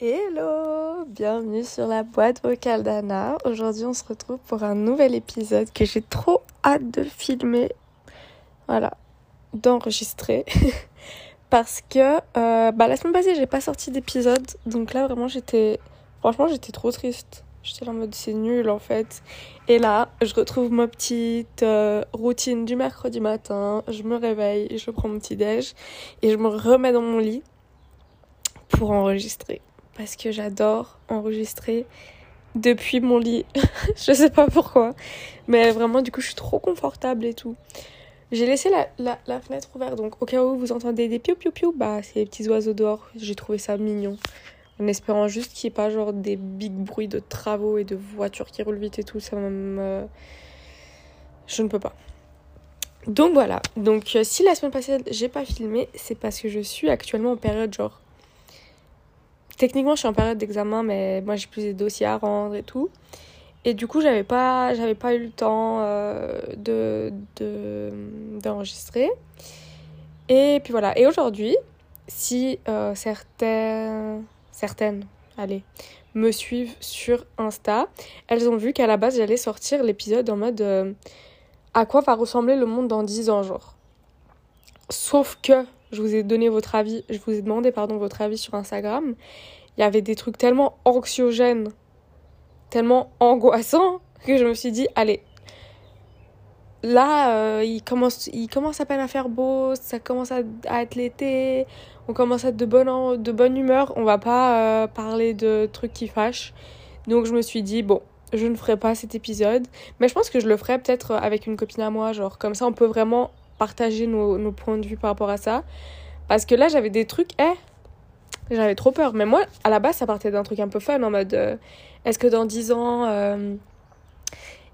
Hello, bienvenue sur la boîte vocale d'Anna. Aujourd'hui, on se retrouve pour un nouvel épisode que j'ai trop hâte de filmer. Voilà, d'enregistrer. Parce que euh, bah, la semaine passée, j'ai pas sorti d'épisode. Donc là, vraiment, j'étais. Franchement, j'étais trop triste. J'étais en mode c'est nul en fait. Et là, je retrouve ma petite euh, routine du mercredi matin. Je me réveille, je prends mon petit déj et je me remets dans mon lit pour enregistrer parce que j'adore enregistrer depuis mon lit. je sais pas pourquoi. Mais vraiment, du coup, je suis trop confortable et tout. J'ai laissé la, la, fenêtre ouverte, donc au cas où vous entendez des piou piou piou, bah c'est les petits oiseaux dehors. J'ai trouvé ça mignon. En espérant juste qu'il n'y ait pas genre des big bruits de travaux et de voitures qui roulent vite et tout. Ça me. Je ne peux pas. Donc voilà. Donc euh, si la semaine passée j'ai pas filmé, c'est parce que je suis actuellement en période genre techniquement, je suis en période d'examen, mais moi, j'ai plus des dossiers à rendre et tout. Et du coup, j'avais pas, j'avais pas eu le temps euh, de, d'enregistrer. Et puis voilà. Et aujourd'hui, si euh, certaines, certaines, allez, me suivent sur Insta, elles ont vu qu'à la base, j'allais sortir l'épisode en mode euh, à quoi va ressembler le monde dans 10 ans, genre. Sauf que je vous ai donné votre avis, je vous ai demandé pardon votre avis sur Instagram. Il y avait des trucs tellement anxiogènes, tellement angoissants que je me suis dit allez. Là, euh, il, commence, il commence à peine à faire beau, ça commence à, être l'été, on commence à être de bonne, humeur, on va pas euh, parler de trucs qui fâchent. Donc je me suis dit, bon, je ne ferai pas cet épisode, mais je pense que je le ferai peut-être avec une copine à moi, genre comme ça on peut vraiment partager nos, points de vue par rapport à ça. Parce que là, j'avais des trucs, eh, j'avais trop peur. Mais moi, à la base, ça partait d'un truc un peu fun, en mode, euh, est-ce que dans 10 ans,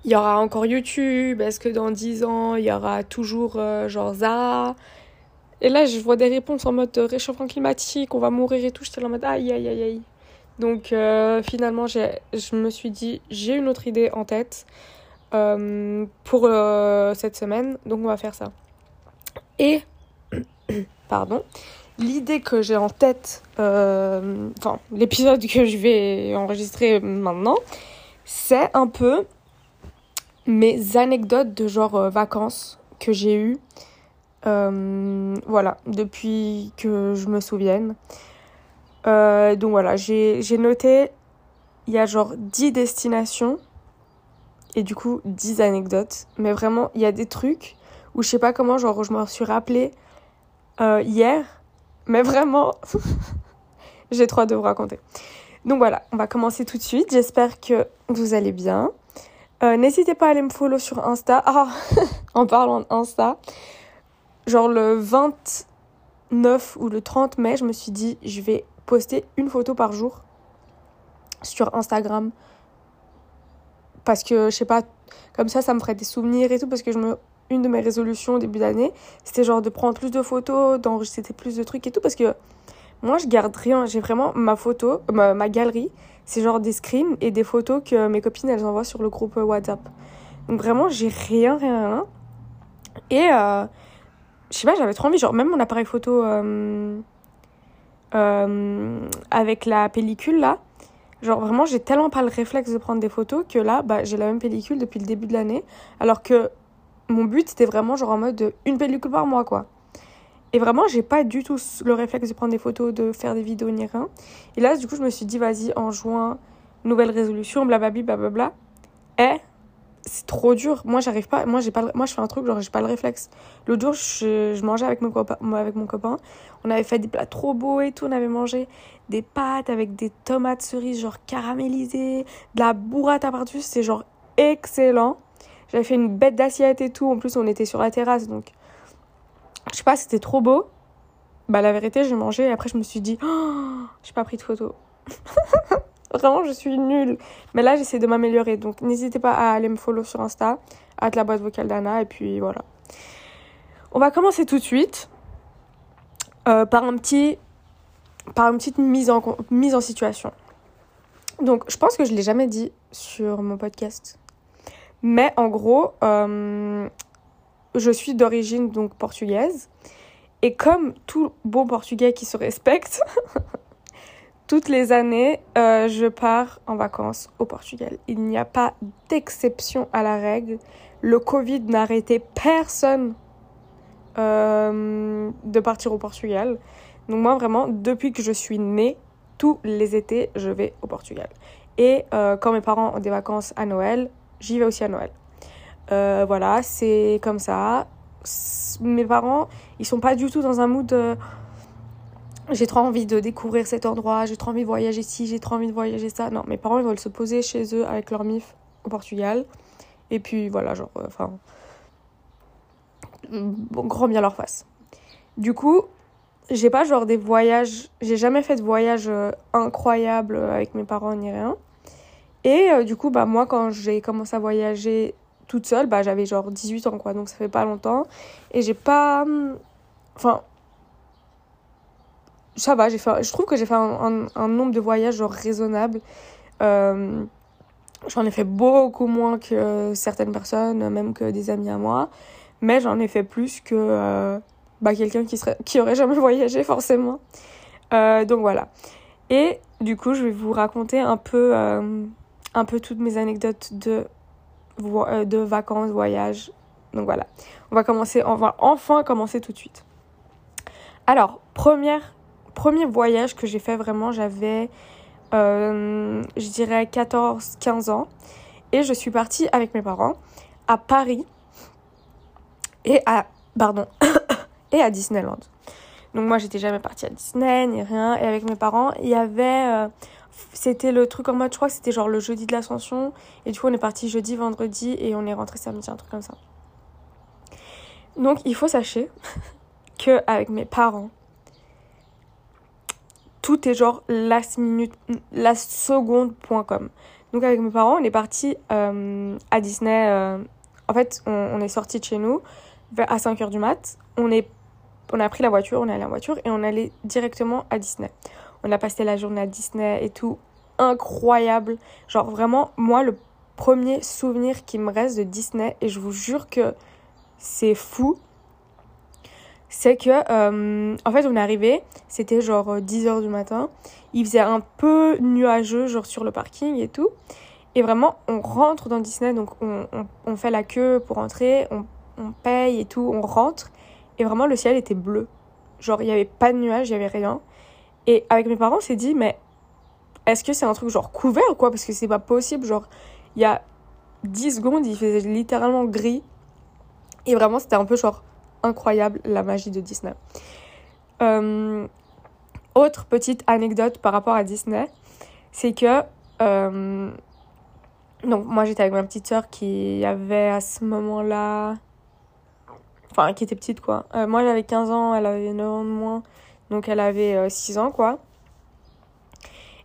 il y aura encore YouTube Est-ce que dans 10 ans, il y aura toujours, euh, genre, Zara Et là, je vois des réponses en mode réchauffement climatique, on va mourir et tout. J'étais en mode, aïe, aïe, aïe, aïe. Donc, finalement, je me suis dit, j'ai une autre idée en tête pour cette semaine, donc on va faire ça. Et, pardon, l'idée que j'ai en tête, euh, enfin, l'épisode que je vais enregistrer maintenant, c'est un peu mes anecdotes de genre euh, vacances que j'ai eues. Euh, voilà, depuis que je me souvienne. donc voilà, j'ai noté, il y a genre 10 destinations et du coup 10 anecdotes. Mais vraiment, il y a des trucs ou je sais pas comment, genre, je me suis rappelé euh, hier, mais vraiment, j'ai trop de vous raconter. Donc voilà, on va commencer tout de suite. J'espère que vous allez bien. Euh, n'hésitez pas à aller me follow sur Insta. Ah, en parlant d'Insta, genre le 29 ou le 30 mai, je me suis dit, je vais poster une photo par jour sur Instagram. Parce que, je sais pas, comme ça, ça me ferait des souvenirs et tout. Parce que je me une de mes résolutions au début d'année, c'était genre de prendre plus de photos, d'enregistrer plus de trucs et tout, parce que moi, je garde rien. J'ai vraiment ma photo, ma, galerie, c'est genre des screens et des photos que mes copines, elles envoient sur le groupe WhatsApp. Donc vraiment, j'ai rien, rien, rien. Et euh, je sais pas, j'avais trop envie, genre même mon appareil photo euh, euh, avec la pellicule là, genre vraiment, j'ai tellement pas le réflexe de prendre des photos que là, bah, j'ai la même pellicule depuis le début de l'année. Alors que mon but c'était vraiment genre en mode une pellicule par mois quoi. Et vraiment, j'ai pas du tout le réflexe de prendre des photos, de faire des vidéos ni rien. Et là, du coup, je me suis dit, vas-y, en juin, nouvelle résolution, blablabla, blablabla. Et c'est trop dur. Moi, j'arrive pas. Moi, j'ai pas. Moi, je fais un truc, genre, j'ai pas le réflexe. L'autre jour, je, je, mangeais avec mon, copain, avec mon copain. On avait fait des plats trop beaux et tout. On avait mangé des pâtes avec des tomates cerises, genre caramélisées, de la burrata par-dessus. C'est genre excellent. J'avais fait une bête d'assiette et tout. En plus, on était sur la terrasse, donc je sais pas, c'était trop beau. Bah, la vérité, j'ai mangé et après, je me suis dit, oh, j'ai pas pris de photos. Vraiment, je suis nulle. Mais là, j'essaie de m'améliorer. Donc, n'hésitez pas à aller me follow sur Insta, à la boîte vocale d'Anna. Et puis, voilà. On va commencer tout de suite euh, par, un petit, par une petite mise en, mise en situation. Donc, je pense que je l'ai jamais dit sur mon podcast. Mais en gros, euh, je suis d'origine donc portugaise. Et comme tout bon portugais qui se respecte, toutes les années, euh, je pars en vacances au Portugal. Il n'y a pas d'exception à la règle. Le Covid n'a arrêté personne euh, de partir au Portugal. Donc moi, vraiment, depuis que je suis née, tous les étés, je vais au Portugal. Et euh, quand mes parents ont des vacances à Noël, j'y vais aussi à Noël. Euh, voilà, c'est comme ça. Mes parents, ils sont pas du tout dans un mood de... J'ai trop envie de découvrir cet endroit, j'ai trop envie de voyager ici, j'ai trop envie de voyager ça. Non, mes parents, ils veulent se poser chez eux avec leur mif au Portugal. Et puis voilà, genre, euh, enfin... bon, grand bien leur face. Du coup, j'ai pas genre des voyages, j'ai jamais fait de voyage euh, incroyable avec mes parents ni rien. Et euh, du coup, bah moi quand j'ai commencé à voyager toute seule, bah j'avais genre 18 ans quoi, donc ça fait pas longtemps et j'ai pas hum, enfin ça va, j'ai fait je trouve que j'ai fait un, nombre de voyages genre raisonnable. Euh, j'en ai fait beaucoup moins que certaines personnes, même que des amis à moi, mais j'en ai fait plus que bah, quelqu'un qui, serait, qui aurait jamais voyagé forcément. Euh, donc voilà. Et du coup, je vais vous raconter un peu, euh, toutes mes anecdotes de, euh, de vacances, voyages. Donc voilà. On va commencer, on va enfin commencer tout de suite. Alors, premier voyage que j'ai fait vraiment, j'avais, je dirais, 14-15 ans. Et je suis partie avec mes parents à Paris et à, pardon, et à Disneyland. Donc moi j'étais jamais partie à Disney ni rien et avec mes parents il y avait euh, c'était le truc en mode je crois que c'était genre le jeudi de l'ascension et du coup on est parti jeudi vendredi et on est rentré samedi un truc comme ça. Donc il faut sachez que avec mes parents tout est genre last minute la seconde.com. Donc avec mes parents on est parti euh, à Disney euh, en fait on, est sorti de chez nous à 5h du mat. On est on a pris la voiture, on est allé en voiture et on allait directement à Disney. On a passé la journée à Disney et tout. Incroyable. Genre vraiment, moi, le premier souvenir qui me reste de Disney, et je vous jure que c'est fou, c'est que, euh, en fait, on est arrivé, c'était genre 10h du matin. Il faisait un peu nuageux, genre sur le parking et tout. Et vraiment, on rentre dans Disney, donc on, on, fait la queue pour entrer, on, on paye et tout, on rentre. Et vraiment, le ciel était bleu. Genre, il n'y avait pas de nuages, il n'y avait rien. Et avec mes parents, on s'est dit, mais est-ce que c'est un truc genre couvert ou quoi? Parce que c'est pas possible. Genre, il y a 10 secondes, il faisait littéralement gris. Et vraiment, c'était un peu genre incroyable la magie de Disney. Euh, autre petite anecdote par rapport à Disney, c'est que. Euh, donc, moi j'étais avec ma petite soeur qui avait à ce moment-là Enfin, qui était petite, quoi. Euh, moi, j'avais 15 ans, elle avait 9 ans de moins. Donc, elle avait 6 euh, ans, quoi.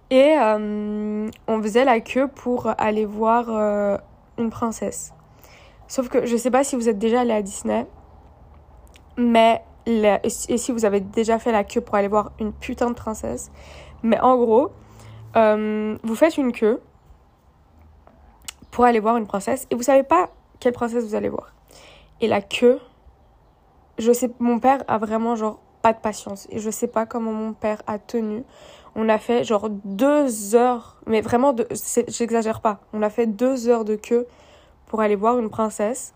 Et euh, on faisait la queue pour aller voir une princesse. Sauf que je sais pas si vous êtes déjà allé à Disney. Mais. et si vous avez déjà fait la queue pour aller voir une putain de princesse. Mais en gros, vous faites une queue pour aller voir une princesse et vous savez pas quelle princesse vous allez voir. Et la queue, je sais, mon père a vraiment genre pas de patience et je sais pas comment mon père a tenu. On a fait genre deux heures, mais vraiment, j'exagère pas. On a fait deux heures de queue pour aller voir une princesse.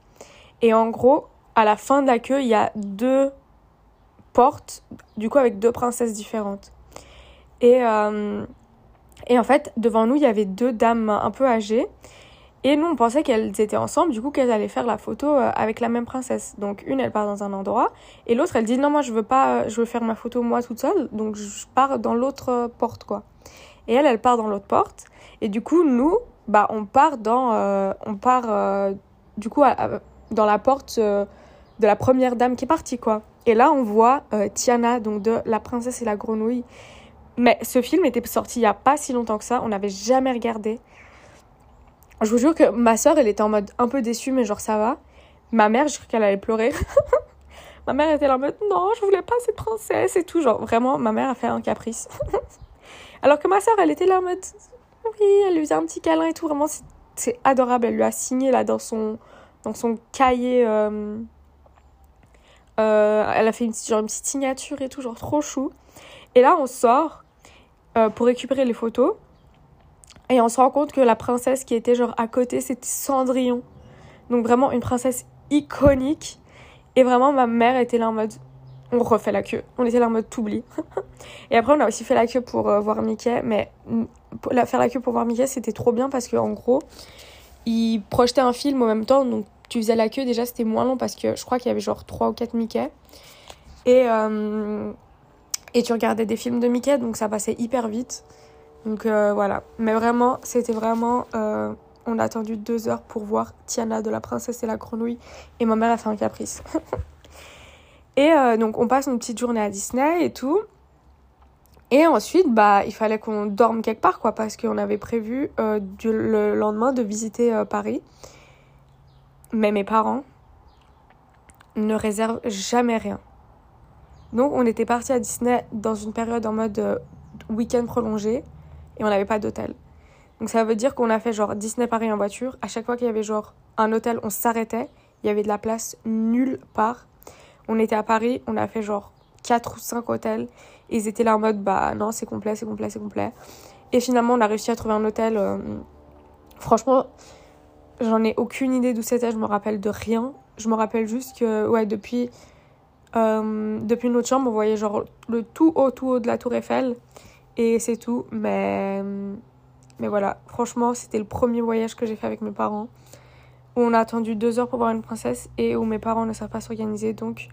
Et en gros, à la fin de la queue, il y a deux portes, du coup avec deux princesses différentes. Et, euh, et en fait, devant nous, il y avait deux dames un peu âgées. Et nous, on pensait qu'elles étaient ensemble, du coup, qu'elles allaient faire la photo euh, avec la même princesse. Donc, une, elle part dans un endroit, et l'autre, elle dit non, moi, je veux pas, euh, je veux faire ma photo moi toute seule, donc je pars dans l'autre euh, porte, quoi. Et elle, elle part dans l'autre porte, et du coup, nous, bah, on part dans, on part, du coup, dans la porte de la première dame qui est partie, quoi. Et là, on voit Tiana, donc de La princesse et la grenouille. Mais ce film était sorti il y a pas si longtemps que ça, on n'avait jamais regardé. Je vous jure que ma soeur, elle était en mode un peu déçue, mais genre ça va. Ma mère, je crois qu'elle allait pleurer. ma mère était là en mode non, je voulais pas cette princesse et tout. Genre vraiment, ma mère a fait un caprice. Alors que ma soeur, elle était là en mode oui, elle lui faisait un petit câlin et tout. Vraiment, c'est adorable. Elle lui a signé là dans son, dans son cahier. Euh, euh, elle a fait une, genre, une petite signature et tout, genre trop chou. Et là, on sort euh, pour récupérer les photos. Et on se rend compte que la princesse qui était genre à côté, c'était Cendrillon. Donc vraiment une princesse iconique. Et vraiment, ma mère était là en mode, on refait la queue. On était là en mode t'oublies. et après, on a aussi fait la queue pour euh, voir Mickey. Mais la, faire la queue pour voir Mickey, c'était trop bien parce qu'en gros, ils projetaient un film en même temps. Donc tu faisais la queue, déjà, c'était moins long parce que je crois qu'il y avait genre 3 ou 4 Mickey. Et, euh, et tu regardais des films de Mickey, donc ça passait hyper vite. Donc euh, voilà. Mais vraiment, c'était vraiment on a attendu deux heures pour voir Tiana de la princesse et la grenouille. Et ma mère a fait un caprice. et euh, donc on passe une petite journée à Disney et tout. Et ensuite, bah, il fallait qu'on dorme quelque part, quoi, parce qu'on avait prévu euh, le lendemain de visiter euh, Paris. Mais mes parents ne réservent jamais rien. Donc on était parti à Disney dans une période en mode week-end prolongé et on n'avait pas d'hôtel. Donc ça veut dire qu'on a fait genre Disney Paris en voiture. À chaque fois qu'il y avait genre un hôtel, on s'arrêtait. Il y avait de la place nulle part. On était à Paris, on a fait genre 4 ou 5 hôtels. Et ils étaient là en mode bah non, c'est complet, c'est complet, c'est complet. Et finalement, on a réussi à trouver un hôtel. Euh, franchement, j'en ai aucune idée d'où c'était, je me rappelle de rien. Je me rappelle juste que ouais, depuis, euh, depuis notre chambre, on voyait genre le tout haut, tout haut de la tour Eiffel. Et c'est tout. Mais mais voilà, franchement, c'était le premier voyage que j'ai fait avec mes parents. Où on a attendu deux heures pour voir une princesse et où mes parents ne savent pas s'organiser. Donc,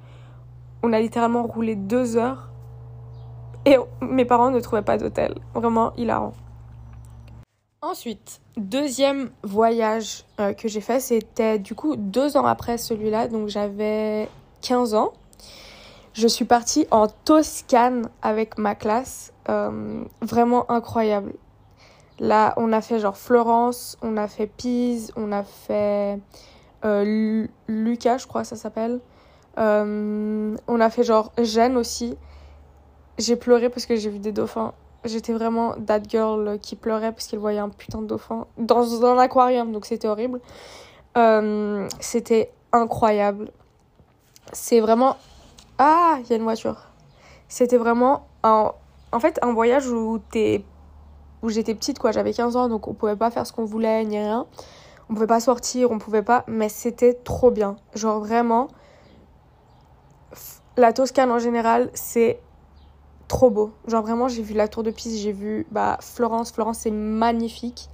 on a littéralement roulé deux heures et mes parents ne trouvaient pas d'hôtel. Vraiment hilarant. Ensuite, deuxième voyage euh, que j'ai fait, c'était du coup deux ans après celui-là, donc j'avais 15 ans. Je suis partie en Toscane avec ma classe, euh, vraiment incroyable. Là, on a fait genre Florence, on a fait Pise, on a fait euh, Lucas, je crois ça s'appelle. Euh, on a fait genre Gênes aussi. J'ai pleuré parce que j'ai vu des dauphins. J'étais vraiment that girl qui pleurait parce qu'elle voyait un putain de dauphin dans, un aquarium, donc c'était horrible. Euh, c'était incroyable. C'est vraiment. Ah, il y a une voiture. C'était vraiment un... en fait un voyage où j'étais petite, quoi. J'avais 15 ans, donc on pouvait pas faire ce qu'on voulait, ni rien. On pouvait pas sortir, on pouvait pas. Mais c'était trop bien. Genre vraiment, la Toscane en général, c'est trop beau. Genre vraiment, j'ai vu la Tour de Pise, j'ai vu bah, Florence. Florence, c'est magnifique.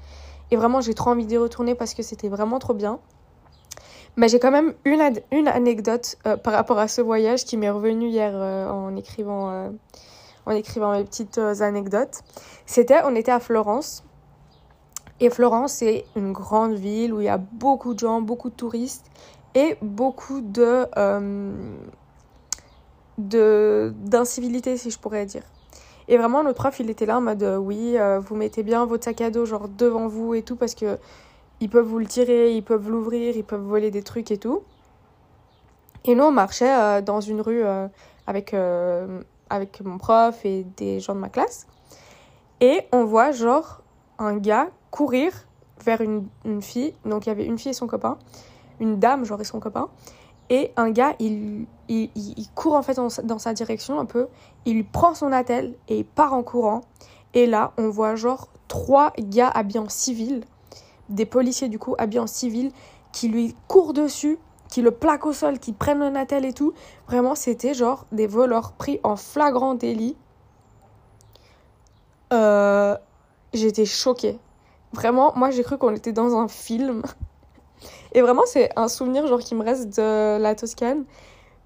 Et vraiment, j'ai trop envie d'y retourner parce que c'était vraiment trop bien. Mais j'ai quand même une, une anecdote euh, par rapport à ce voyage qui m'est revenue hier euh, en écrivant euh, en écrivant mes petites euh, anecdotes. C'était, on était à Florence. Et Florence, c'est une grande ville où il y a beaucoup de gens, beaucoup de touristes et beaucoup de, euh, d'incivilité, si je pourrais dire. Et vraiment, notre prof, il était là en mode euh, oui, vous mettez bien votre sac à dos genre devant vous et tout parce que ils peuvent vous le tirer, ils peuvent l'ouvrir, ils peuvent voler des trucs et tout. Et nous, on marchait dans une rue avec avec mon prof et des gens de ma classe. Et on voit genre un gars courir vers une, une fille. Donc il y avait une fille et son copain. Une dame, genre et son copain. Et un gars, il, il, il court en fait dans sa, dans sa, direction un peu. Il prend son attel et il part en courant. Et là, on voit genre trois gars habillés en civil. Des policiers du coup habillés en civil qui lui courent dessus qui le plaquent au sol, qui prennent le natel et tout. Vraiment, c'était genre des voleurs pris en flagrant délit. Euh, J'étais choquée. Vraiment, moi j'ai cru qu'on était dans un film. Et vraiment, c'est un souvenir genre qui me reste de la Toscane.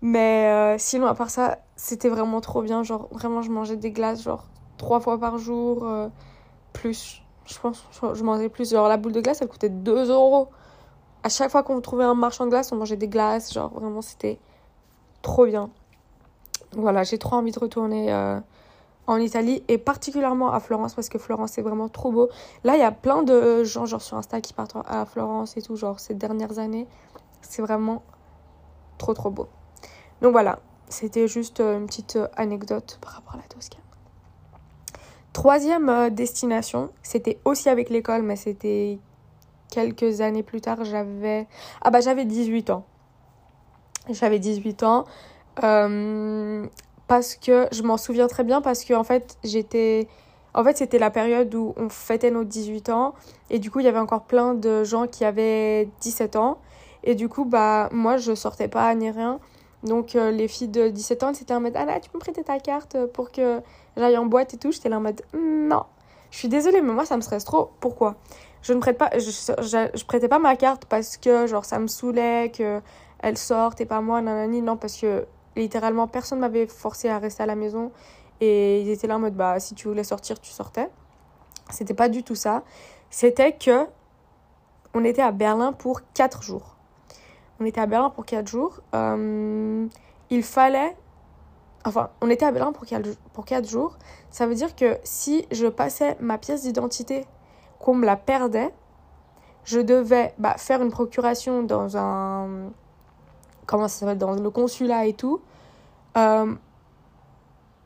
Mais euh, sinon, à part ça, c'était vraiment trop bien. Genre, vraiment, je mangeais des glaces genre trois fois par jour. Euh, plus, je pense, je mangeais plus. Genre, la boule de glace, elle coûtait 2 euros à chaque fois qu'on trouvait un marchand de glace, on mangeait des glaces. Genre, vraiment, c'était trop bien. Voilà, j'ai trop envie de retourner euh, en Italie et particulièrement à Florence parce que Florence, c'est vraiment trop beau. Là, il y a plein de gens, genre sur Insta, qui partent à Florence et tout, genre ces dernières années. C'est vraiment trop, trop beau. Donc voilà, c'était juste euh, une petite euh, anecdote par rapport à la Toscane. Troisième destination, c'était aussi avec l'école, mais c'était quelques années plus tard, j'avais... Ah bah j'avais 18 ans. J'avais 18 ans. Euh, parce que je m'en souviens très bien parce que en fait j'étais en fait c'était la période où on fêtait nos 18 ans et du coup il y avait encore plein de gens qui avaient 17 ans et du coup bah moi je sortais pas ni rien donc euh, les filles de 17 ans c'était en mode ah là tu peux me prêter ta carte pour que j'aille en boîte et tout j'étais là en mode non je suis désolée mais moi ça me stresse trop. Pourquoi? Je ne prête pas je, je, prêtais pas ma carte parce que genre ça me saoulait que elle sorte et pas moi nanani. Non parce que littéralement personne m'avait forcé à rester à la maison. Et ils étaient là en mode bah si tu voulais sortir tu sortais. C'était pas du tout ça. C'était que on était à Berlin pour 4 jours. On était à Berlin pour 4 jours. Euh, il fallait enfin on était à Berlin pour 4, pour 4 jours ça veut dire que si je passais ma pièce d'identité qu'on me la perdait je devais bah, faire une procuration dans un comment ça s'appelle, dans le consulat et tout. Euh,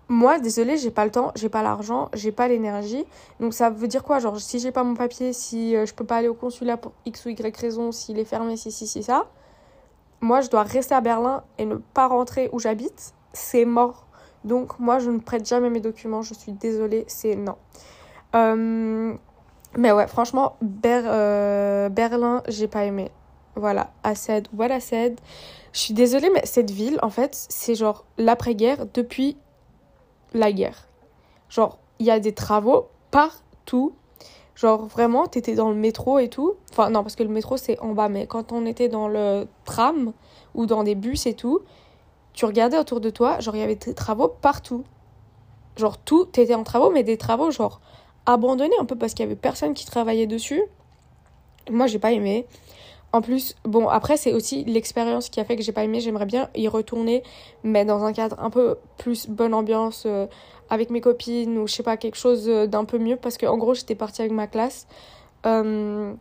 moi, désolé, j'ai pas le temps, j'ai pas l'argent, j'ai pas l'énergie. Donc ça veut dire quoi? Genre, si j'ai pas mon papier, si euh, je peux pas aller au consulat pour X ou Y raison, s'il est fermé, si, si, si, ça, moi, je dois rester à Berlin et ne pas rentrer où j'habite. C'est mort. Donc, moi, je ne prête jamais mes documents. Je suis désolée, c'est non. Euh, mais ouais, franchement, Ber Berlin, j'ai pas aimé. Voilà, Assed, what Assed. Je suis désolée, mais cette ville, en fait, c'est genre l'après-guerre depuis la guerre. Genre, il y a des travaux partout. Genre, vraiment, t'étais dans le métro et tout. Enfin, non, parce que le métro, c'est en bas. Mais quand on était dans le tram ou dans des bus et tout, tu regardais autour de toi, genre, il y avait des travaux partout. Genre, tout était en travaux, mais des travaux, genre, abandonnés un peu parce qu'il y avait personne qui travaillait dessus. Moi, j'ai pas aimé. En plus, bon, après, c'est aussi l'expérience qui a fait que j'ai pas aimé. J'aimerais bien y retourner, mais dans un cadre un peu plus bonne ambiance, euh, avec mes copines ou je sais pas, quelque chose euh, d'un peu mieux. Parce qu'en gros, j'étais partie avec ma classe, euh,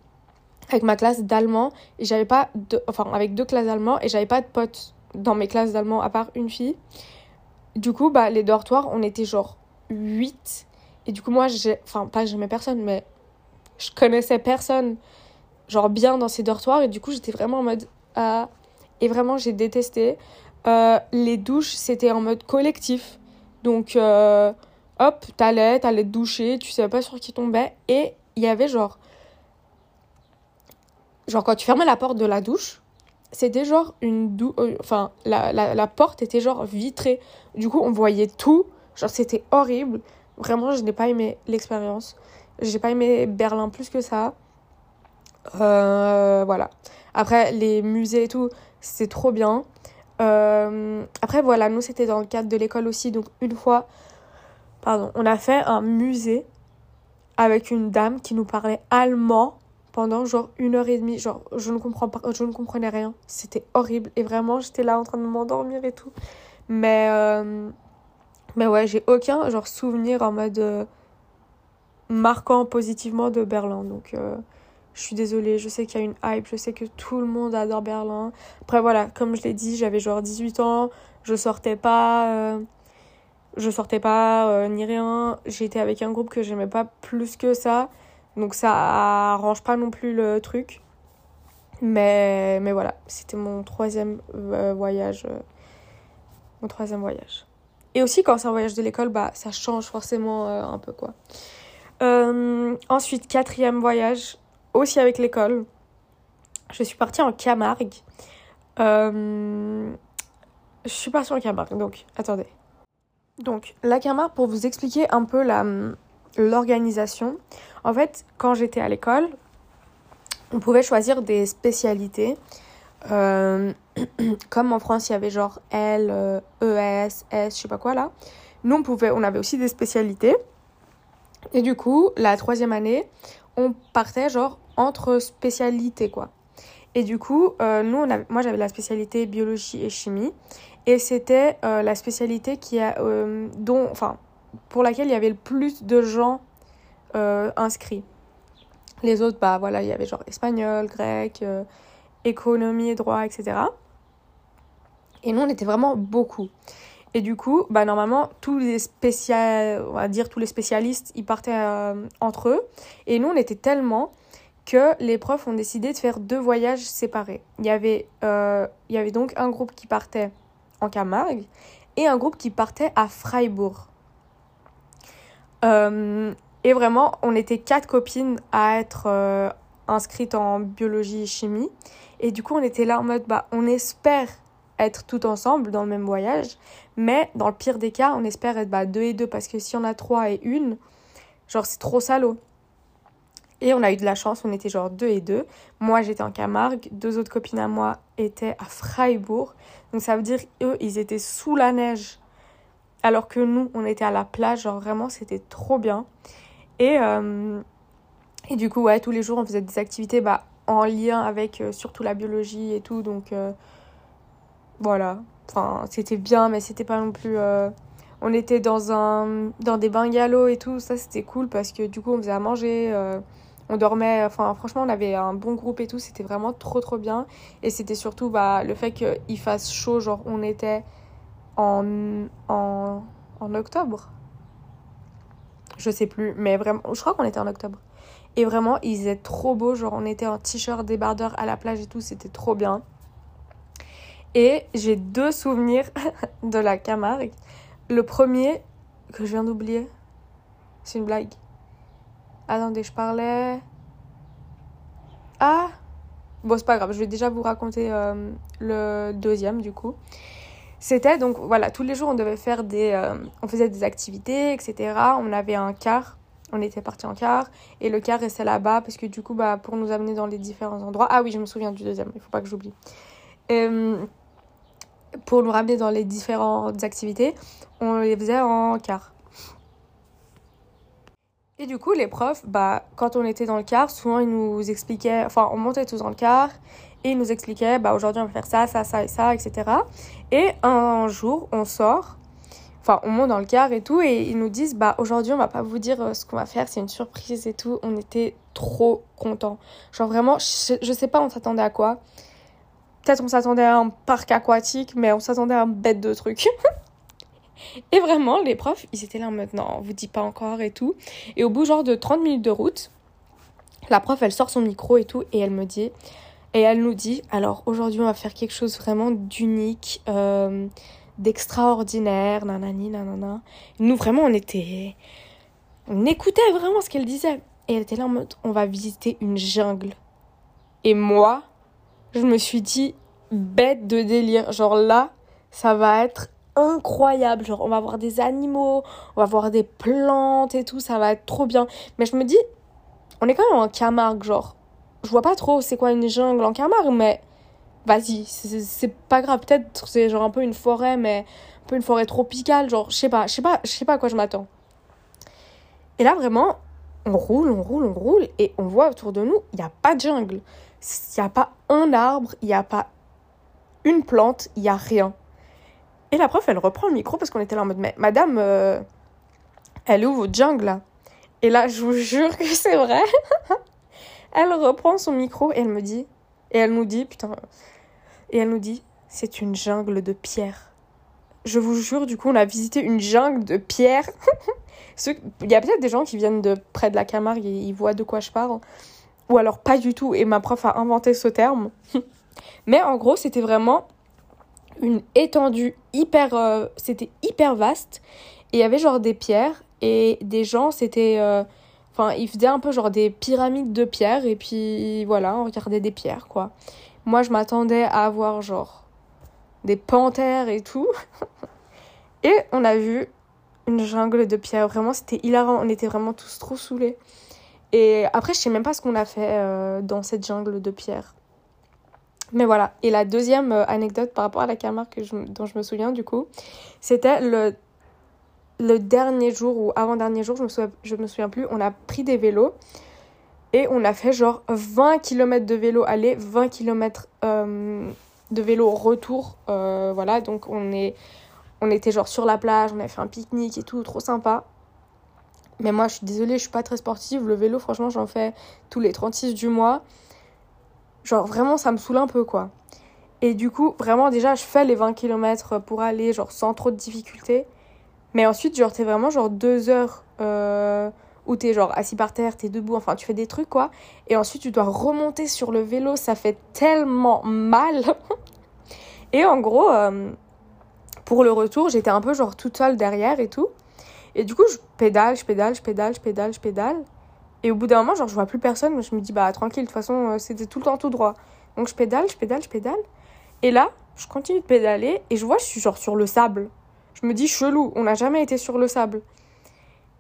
avec ma classe d'allemand, et j'avais pas, enfin, avec deux classes d'allemand, et j'avais pas de potes dans mes classes d'allemand à part une fille. Du coup, bah, les dortoirs, on était genre 8. Et du coup, moi, j'ai, enfin, pas j'aimais personne, mais je connaissais personne genre bien dans ces dortoirs. Et du coup j'étais vraiment en mode ah. Et vraiment j'ai détesté. Euh, les douches c'était en mode collectif. Donc euh, hop t'allais t'allais te doucher tu savais pas sur qui tombait. Et il y avait genre genre quand tu fermais la porte de la douche c'était genre une douche euh, enfin la, la, la porte était genre vitrée du coup on voyait tout genre c'était horrible vraiment je n'ai pas aimé l'expérience j'ai pas aimé Berlin plus que ça euh, voilà. Après, les musées et tout, c'est trop bien. Euh, après, voilà, nous, c'était dans le cadre de l'école aussi. Donc, une fois, pardon, on a fait un musée avec une dame qui nous parlait allemand pendant genre une heure et demie. Genre, je ne, comprends pas, je ne comprenais rien. C'était horrible. Et vraiment, j'étais là en train de m'endormir et tout. Mais, euh, mais ouais, j'ai aucun genre souvenir en mode marquant positivement de Berlin. Donc, je suis désolée, je sais qu'il y a une hype, je sais que tout le monde adore Berlin. Après voilà, comme je l'ai dit, j'avais genre 18 ans, je sortais pas euh, je sortais pas euh, ni rien, j'étais avec un groupe que j'aimais pas plus que ça. Donc ça arrange pas non plus le truc. Mais voilà, c'était mon troisième euh, voyage mon troisième voyage. Et aussi quand c'est un voyage de l'école, bah ça change forcément un peu quoi. ensuite, quatrième voyage, aussi avec l'école. Je suis partie en Camargue. Euh, je suis partie en Camargue, donc attendez. Donc, la Camargue, pour vous expliquer un peu l'organisation. En fait, quand j'étais à l'école, on pouvait choisir des spécialités. Euh, comme en France, il y avait genre L, ES, S, je sais pas quoi là. Nous, on, pouvait, on avait aussi des spécialités. Et du coup, la troisième année, on partait genre entre spécialités, quoi. Et du coup, euh, nous, moi, j'avais la spécialité biologie et chimie. Et c'était euh, la spécialité qui a, euh, dont, enfin, pour laquelle il y avait le plus de gens inscrits. Les autres, bah voilà, il y avait genre espagnol, grec, économie et droit, etc. Et nous, on était vraiment beaucoup. Et du coup, bah normalement, tous les spécial, on va dire tous les spécialistes, ils partaient entre eux. Et nous, on était tellement que les profs ont décidé de faire deux voyages séparés. Il y avait, euh, il y avait donc un groupe qui partait en Camargue et un groupe qui partait à Freiburg. Euh, et vraiment, on était quatre copines à être euh, inscrites en biologie et chimie. Et du coup, on était là en mode, bah, on espère être tout ensemble dans le même voyage. Mais dans le pire des cas, on espère être bah, deux et deux. Parce que si on a trois et une, genre, c'est trop salaud. Et on a eu de la chance, on était genre deux et deux. Moi, j'étais en Camargue, deux autres copines à moi étaient à Freiburg. Donc ça veut dire eux, ils étaient sous la neige. Alors que nous, on était à la plage, genre vraiment, c'était trop bien. Et, euh, et du coup, ouais, tous les jours, on faisait des activités bah, en lien avec euh, surtout la biologie et tout. Donc euh, voilà, enfin, c'était bien, mais c'était pas non plus on était dans un dans des bungalows et tout ça c'était cool parce que du coup on faisait à manger on dormait, enfin franchement on avait un bon groupe et tout, c'était vraiment trop trop bien. Et c'était surtout bah, le fait qu'il fasse chaud, genre on était en, en, en octobre. Je sais plus, mais vraiment, je crois qu'on était en octobre. Et vraiment, il faisait trop beau, genre on était en t-shirt débardeur à la plage et tout, c'était trop bien. Et j'ai deux souvenirs de la Camargue. Le premier, que je viens d'oublier, c'est une blague. Attendez, je parlais. Ah Bon, c'est pas grave, je vais déjà vous raconter euh, le deuxième du coup. C'était donc, voilà, tous les jours on devait faire des. Euh, on faisait des activités, etc. On avait un car, on était parti en car, et le car restait là-bas parce que du coup, bah, pour nous amener dans les différents endroits. Ah oui, je me souviens du deuxième, il faut pas que j'oublie. Pour nous ramener dans les différentes activités, on les faisait en car. Et du coup, les profs, bah, quand on était dans le car, souvent ils nous expliquaient, enfin, on montait tous dans le car et ils nous expliquaient, bah, aujourd'hui on va faire ça, ça, ça et ça, etc. Et un jour, on sort, enfin, on monte dans le car et tout, et ils nous disent, bah, aujourd'hui on va pas vous dire euh, ce qu'on va faire, c'est une surprise et tout. On était trop contents. Genre vraiment, je, je sais pas, on s'attendait à quoi. Peut-être on s'attendait à un parc aquatique, mais on s'attendait à un bête de trucs. Et vraiment, les profs, ils étaient là maintenant, on vous dit pas encore et tout. Et au bout genre de 30 minutes de route, la prof, elle sort son micro et tout, et elle me dit, et elle nous dit, alors aujourd'hui on va faire quelque chose vraiment d'unique, euh, d'extraordinaire, nanani, nanana. Nous vraiment, on était, on écoutait vraiment ce qu'elle disait. Et elle était là en mode, on va visiter une jungle. Et moi, je me suis dit, bête de délire. Genre là, ça va être incroyable. Genre, on va voir des animaux, on va voir des plantes et tout, ça va être trop bien. Mais je me dis, on est quand même en Camargue, genre. Je vois pas trop c'est quoi une jungle en Camargue, mais vas-y, c'est pas grave. Peut-être c'est genre un peu une forêt, mais un peu une forêt tropicale, genre, je sais pas, je sais pas, je sais pas à quoi je m'attends. Et là, vraiment, on roule, on roule, on roule, et on voit autour de nous, il n'y a pas de jungle. Il n'y a pas un arbre, il n'y a pas une plante, il n'y a rien. Et la prof, elle reprend le micro parce qu'on était là en mode, mais madame, euh, elle est où jungle Et là, je vous jure que c'est vrai. elle reprend son micro et elle me dit, et elle nous dit, putain, et elle nous dit, c'est une jungle de pierre. Je vous jure, du coup, on a visité une jungle de pierre. Il y a peut-être des gens qui viennent de près de la Camargue et ils voient de quoi je parle. Ou alors pas du tout, et ma prof a inventé ce terme. Mais en gros, c'était vraiment une étendue hyper. Euh, c'était hyper vaste. Et il y avait genre des pierres. Et des gens, c'était. Euh, enfin, ils faisaient un peu genre des pyramides de pierres. Et puis voilà, on regardait des pierres, quoi. Moi, je m'attendais à avoir genre des panthères et tout. et on a vu une jungle de pierres. Vraiment, c'était hilarant. On était vraiment tous trop saoulés. Et après, je sais même pas ce qu'on a fait euh, dans cette jungle de pierres. Mais voilà. Et la deuxième euh, anecdote par rapport à la Camargue dont je me souviens du coup, c'était le, le dernier jour ou avant-dernier jour, je me, souviens, je me souviens plus, on a pris des vélos et on a fait genre 20 km de vélo aller, 20 km euh, de vélo retour. Euh, voilà, donc on, est, on était genre sur la plage, on a fait un pique-nique et tout, trop sympa. Mais moi, je suis désolée, je suis pas très sportive. Le vélo, franchement, j'en fais tous les 36 du mois. Genre vraiment ça me saoule un peu quoi. Et du coup, vraiment déjà je fais les 20 km pour aller genre sans trop de difficultés. Mais ensuite, genre t'es vraiment genre deux heures euh, où t'es genre assis par terre, t'es debout, enfin tu fais des trucs quoi. Et ensuite tu dois remonter sur le vélo, ça fait tellement mal. et en gros, euh, pour le retour, j'étais un peu genre toute seule derrière et tout. Et du coup, je pédale, je pédale, je pédale, je pédale, je pédale. Et au bout d'un moment, genre, je vois plus personne. Je me dis, bah tranquille, de toute façon, euh, c'était tout le temps tout droit. Donc je pédale, je pédale, je pédale. Et là, je continue de pédaler et je vois, je suis genre sur le sable. Me dis, chelou, on n'a jamais été sur le sable.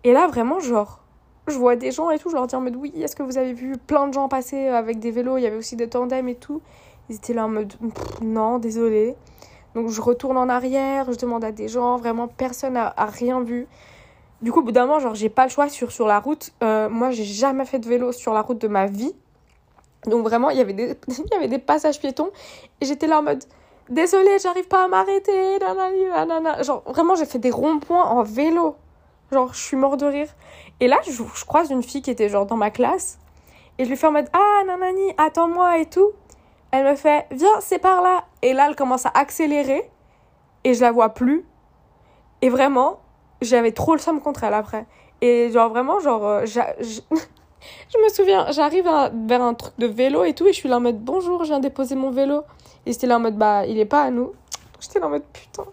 Et là, vraiment, genre, je vois des gens et tout, je leur dis en mode oui, est-ce que vous avez vu plein de gens passer avec des vélos Il y avait aussi des tandems et tout. Ils étaient là en mode non, désolé. Donc je retourne en arrière, je demande à des gens, vraiment personne n'a rien vu. Du coup, au bout d'un moment, genre, j'ai pas le choix sur, sur la route. Euh, moi, j'ai jamais fait de vélo sur la route de ma vie. Donc vraiment, il y avait des, il y avait des passages piétons. Et j'étais là en mode, désolé, j'arrive pas à m'arrêter. Genre, vraiment, j'ai fait des ronds-points en vélo. Genre, je suis mort de rire. Et là, je, croise une fille qui était genre dans ma classe. Et je lui fais en mode Ah, nanani, attends-moi et tout. Elle me fait Viens, c'est par là. Et là, elle commence à accélérer. Et je la vois plus. Et vraiment, j'avais trop le somme contre elle après. Et genre, vraiment, genre, euh, je me souviens, j'arrive vers un truc de vélo et tout. Et je suis là en mode Bonjour, je viens déposer mon vélo. Et c'était là en mode Bah, il est pas à nous. J'étais là en mode Putain.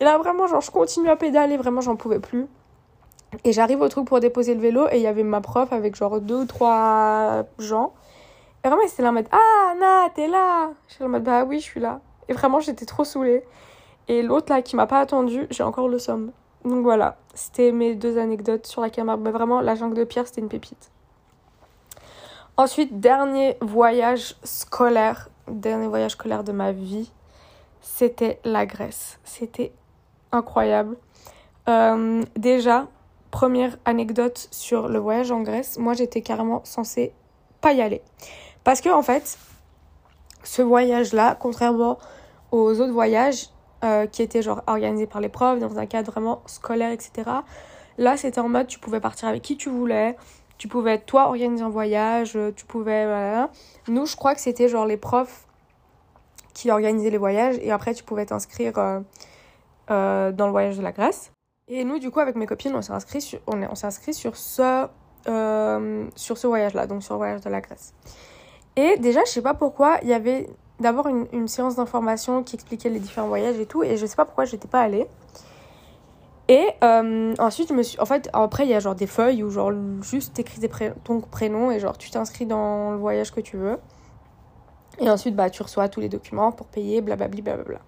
Et là, vraiment, genre, je continue à pédaler. Vraiment, j'en pouvais plus. Et j'arrive au truc pour déposer le vélo et il y avait ma prof avec genre deux ou trois gens. Et vraiment, c'était là en mode Ah, Anna, t'es là Je suis en mode Bah oui, je suis là. Et vraiment, j'étais trop saoulée. Et l'autre là qui m'a pas attendu, j'ai encore le somme. Donc voilà, c'était mes deux anecdotes sur la caméra. Mais vraiment, la jungle de pierre, c'était une pépite. Ensuite, dernier voyage scolaire, dernier voyage scolaire de ma vie, c'était la Grèce. C'était incroyable. Euh, déjà, première anecdote sur le voyage en Grèce, moi j'étais carrément censée pas y aller. Parce que en fait, ce voyage-là, contrairement aux autres voyages euh, qui étaient organisés par les profs, dans un cadre vraiment scolaire, etc., là c'était en mode tu pouvais partir avec qui tu voulais, tu pouvais toi organiser un voyage, tu pouvais... Nous je crois que c'était genre les profs qui organisaient les voyages et après tu pouvais t'inscrire euh, euh, dans le voyage de la Grèce. Et nous, du coup, avec mes copines, on s'est inscrit sur, on, inscrit sur ce, euh, ce voyage-là, donc sur le voyage de la Grèce. Et déjà, je sais pas pourquoi, il y avait d'abord une, une, séance d'information qui expliquait les différents voyages et tout, et je sais pas pourquoi j'étais pas allée. Et euh, ensuite, je me suis. En fait, après, il y a genre des feuilles où, genre, juste t'écris ton prénom et, genre, tu t'inscris dans le voyage que tu veux. Et ensuite, bah, tu reçois tous les documents pour payer, blablabla. Blablabla.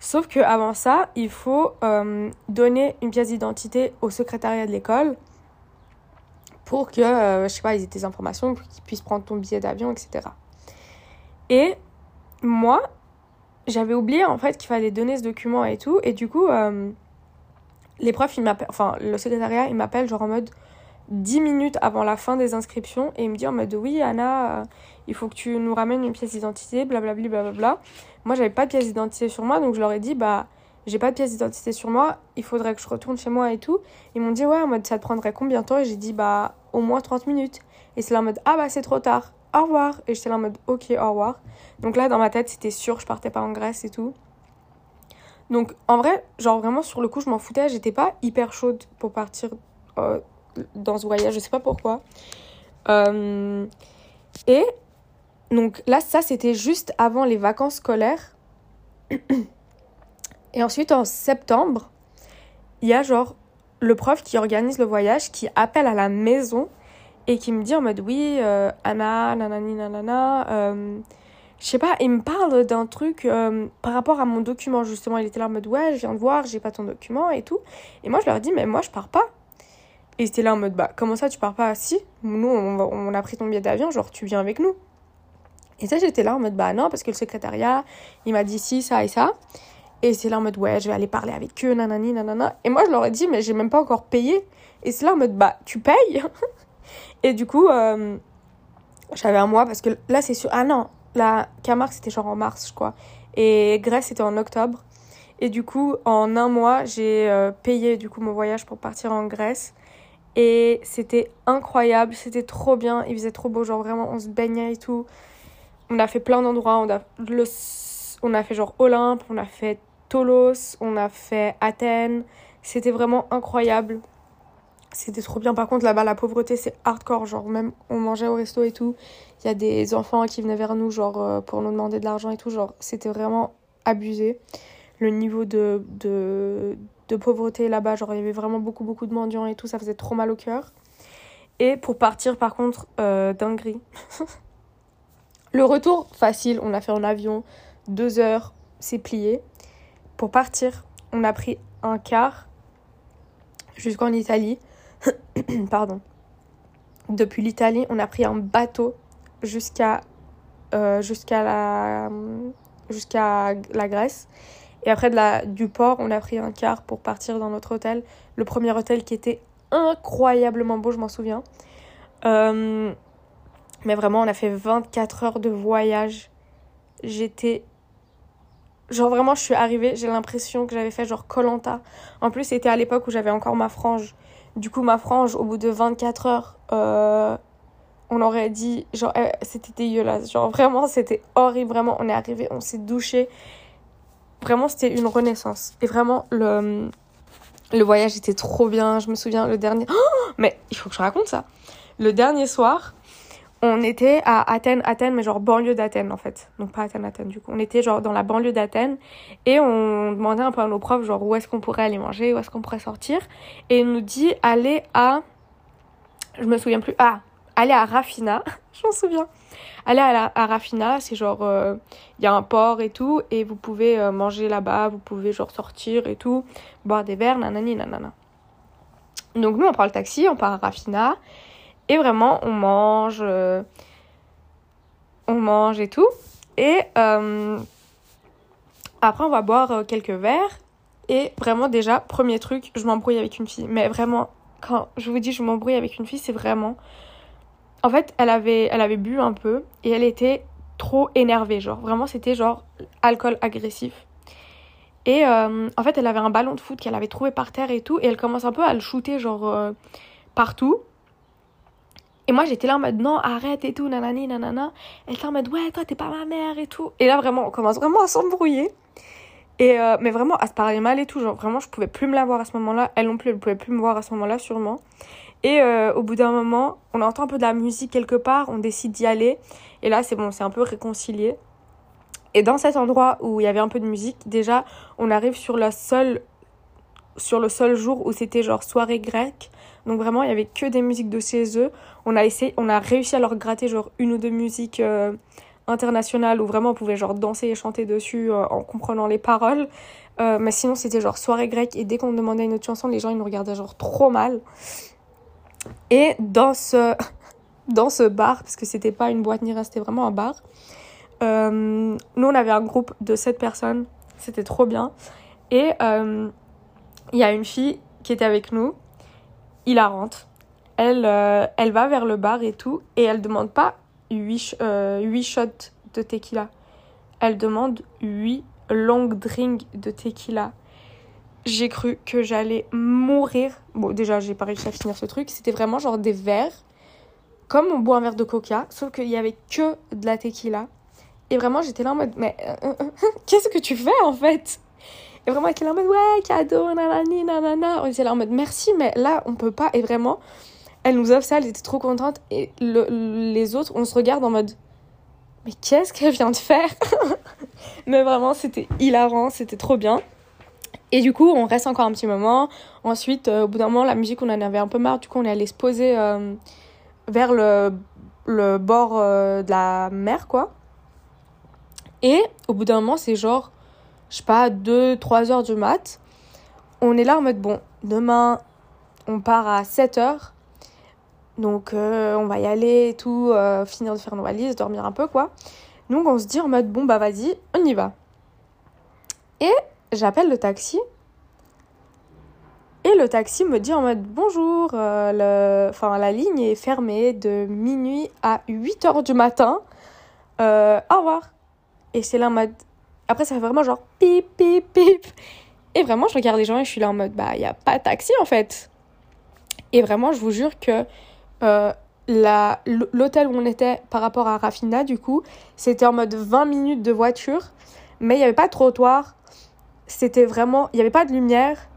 Sauf qu'avant ça, il faut euh, donner une pièce d'identité au secrétariat de l'école pour que, euh, je sais pas, ils aient des informations, pour qu'ils puissent prendre ton billet d'avion, etc. Et moi, j'avais oublié en fait qu'il fallait donner ce document et tout. Et du coup, euh, les profs, ils enfin, le secrétariat, il m'appelle genre en mode 10 minutes avant la fin des inscriptions et il me dit en mode oui, Anna, il faut que tu nous ramènes une pièce d'identité, blablabla. Moi, j'avais pas de pièce d'identité sur moi, donc je leur ai dit, bah, j'ai pas de pièce d'identité sur moi, il faudrait que je retourne chez moi et tout. Ils m'ont dit, ouais, en mode, ça te prendrait combien de temps? Et j'ai dit, bah, au moins 30 minutes. Et c'est là en mode, ah bah, c'est trop tard, au revoir. Et j'étais là en mode, ok, au revoir. Donc là, dans ma tête, c'était sûr, je partais pas en Grèce et tout. Donc, en vrai, genre, vraiment, sur le coup, je m'en foutais, j'étais pas hyper chaude pour partir euh, dans ce voyage, je sais pas pourquoi. Euh, et donc là, ça, c'était juste avant les vacances scolaires. Et ensuite, en septembre, il y a genre le prof qui organise le voyage, qui appelle à la maison et qui me dit en mode oui, euh, Anna, nanani, nanana. Je sais pas, il me parle d'un truc euh, par rapport à mon document, justement. Il était là en mode ouais, je viens de voir, j'ai pas ton document et tout. Et moi, je leur dis, mais moi, je pars pas. Et c'était là en mode bah, comment ça, tu pars pas? Si, nous, on, on a pris ton billet d'avion, genre, tu viens avec nous. Et ça, j'étais là en mode, bah non, parce que le secrétariat, il m'a dit si, ça et ça. Et c'est là en mode, ouais, je vais aller parler avec eux, nanani, nanana. Et moi, je leur ai dit, mais j'ai même pas encore payé. Et c'est là en mode, bah, tu payes? Et du coup, euh, j'avais un mois, parce que là, c'est sûr. Ah non, la Camargue, c'était genre en mars, je crois. Et Grèce, c'était en octobre. Et du coup, en un mois, j'ai euh, payé du coup mon voyage pour partir en Grèce. Et c'était incroyable, c'était trop bien, il faisait trop beau, genre vraiment on se baignait et tout. On a fait plein d'endroits. On a, le, on a fait genre Olympe, on a fait Tolos, on a fait Athènes. C'était vraiment incroyable. C'était trop bien. Par contre, là-bas, la pauvreté, c'est hardcore. Genre, même on mangeait au resto et tout. Il y a des enfants qui venaient vers nous, genre, euh, pour nous demander de l'argent et tout. Genre, c'était vraiment abusé. Le niveau de, de, de pauvreté là-bas, genre, il y avait vraiment beaucoup, beaucoup de mendiants et tout. Ça faisait trop mal au cœur. Et pour partir, par contre, euh, dinguerie. le retour, facile. On a fait en avion. Deux heures, c'est plié. Pour partir, on a pris un car jusqu'en Italie. Pardon. Depuis l'Italie, on a pris un bateau jusqu'à euh, jusqu'à la jusqu'à la Grèce. Et après du port, on a pris un car pour partir dans notre hôtel. Le premier hôtel qui était incroyablement beau, je m'en souviens. Euh, mais vraiment, on a fait 24 heures de voyage. J'étais Genre vraiment, je suis arrivée, j'ai l'impression que j'avais fait genre Colanta. En plus, c'était à l'époque où j'avais encore ma frange. Du coup, ma frange, au bout de 24 heures, euh, on aurait dit, genre, eh, c'était dégueulasse. Genre vraiment, c'était horrible. Vraiment, on est arrivé, on s'est douché. Vraiment, c'était une renaissance. Et vraiment, le, le voyage était trop bien. Je me souviens, le dernier. Mais il faut que je raconte ça. Le dernier soir, on était à Athènes, Athènes, mais genre banlieue d'Athènes en fait. Donc pas Athènes, Athènes du coup. On était genre dans la banlieue d'Athènes et on demandait un peu à nos profs genre où est-ce qu'on pourrait aller manger, où est-ce qu'on pourrait sortir. Et il nous dit aller à... Je me souviens plus. Ah, aller à Rafina. je m'en souviens. Aller à, la, à Rafina, c'est genre... Il euh, y a un port et tout et vous pouvez euh, manger là-bas, vous pouvez genre sortir et tout, boire des verres, nanani, nanana. Donc nous on prend le taxi, on part à Rafina. Et vraiment, on mange, euh, on mange et tout. Et euh, après, on va boire euh, quelques verres. Et vraiment, déjà, premier truc, je m'embrouille avec une fille. Mais vraiment, quand je vous dis je m'embrouille avec une fille, c'est vraiment... En fait, elle avait, elle avait bu un peu et elle était trop énervée. Genre, vraiment, c'était genre alcool agressif. Et en fait, elle avait un ballon de foot qu'elle avait trouvé par terre et tout. Et elle commence un peu à le shooter, genre, partout. Et moi, j'étais là en mode non, arrête et tout, nanani, nanana. Elle était en mode ouais, toi, t'es pas ma mère et tout. Et là, vraiment, on commence vraiment à s'embrouiller. Et euh, mais vraiment, à se parler mal et tout. Genre, vraiment, je pouvais plus me la voir à ce moment-là. Elle non plus, elle pouvait plus me voir à ce moment-là, sûrement. Et euh, au bout d'un moment, on entend un peu de la musique quelque part, on décide d'y aller. Et là, c'est bon, c'est un peu réconcilié. Et dans cet endroit où il y avait un peu de musique, déjà, on arrive sur la seule sur le seul jour où c'était genre soirée grecque. Donc vraiment, il y avait que des musiques de chez eux. On a essayé, on a réussi à leur gratter genre une ou deux musiques euh, internationales où vraiment on pouvait genre danser et chanter dessus euh, en comprenant les paroles. Euh, mais sinon, c'était genre soirée grecque et dès qu'on demandait une autre chanson, les gens ils nous regardaient genre trop mal. Et dans ce dans ce bar, parce que c'était pas une boîte ni rien, c'était vraiment un bar. nous, on avait un groupe de sept personnes. C'était trop bien. Et il y a une fille qui était avec nous, hilarante. Elle, euh, elle va vers le bar et tout, et elle demande pas 8, euh, shots de tequila. Elle demande 8 long drinks de tequila. J'ai cru que j'allais mourir. Bon, déjà, j'ai pas réussi à finir ce truc. C'était vraiment genre des verres, comme on boit un verre de coca, sauf qu'il y avait que de la tequila. Et vraiment, j'étais là en mode, mais euh, qu'est-ce que tu fais en fait? Et vraiment, elle était en mode, ouais, cadeau, nanani, nanana. On était là en mode, merci, mais là, on peut pas. Et vraiment, elle nous offre ça, elle était trop contente. Et les autres, on se regarde en mode, mais qu'est-ce qu'elle vient de faire? Mais vraiment, c'était hilarant, c'était trop bien. Et du coup, on reste encore un petit moment. Ensuite, euh, au bout d'un moment, la musique, on en avait un peu marre. Du coup, on est allé se poser euh, vers le, le bord euh, de la mer, quoi. Et au bout d'un moment, c'est genre je sais pas, 2-3 heures du mat. On est là en mode, bon, demain, on part à 7 heures. Donc, euh, on va y aller et tout, euh, finir de faire nos valises, dormir un peu, quoi. Donc, on se dit en mode, bon, bah, vas-y, on y va. Et j'appelle le taxi. Et le taxi me dit en mode, bonjour, euh, enfin, la ligne est fermée de minuit à 8 heures du matin. au revoir. Et c'est là en mode, après, ça fait vraiment genre pip, pip, pip. Et vraiment, je regarde les gens et je suis là en mode, bah, il n'y a pas de taxi en fait. Et vraiment, je vous jure que euh, l'hôtel où on était par rapport à Rafina, du coup, c'était en mode 20 minutes de voiture, mais il n'y avait pas de trottoir. C'était vraiment, il n'y avait pas de lumière.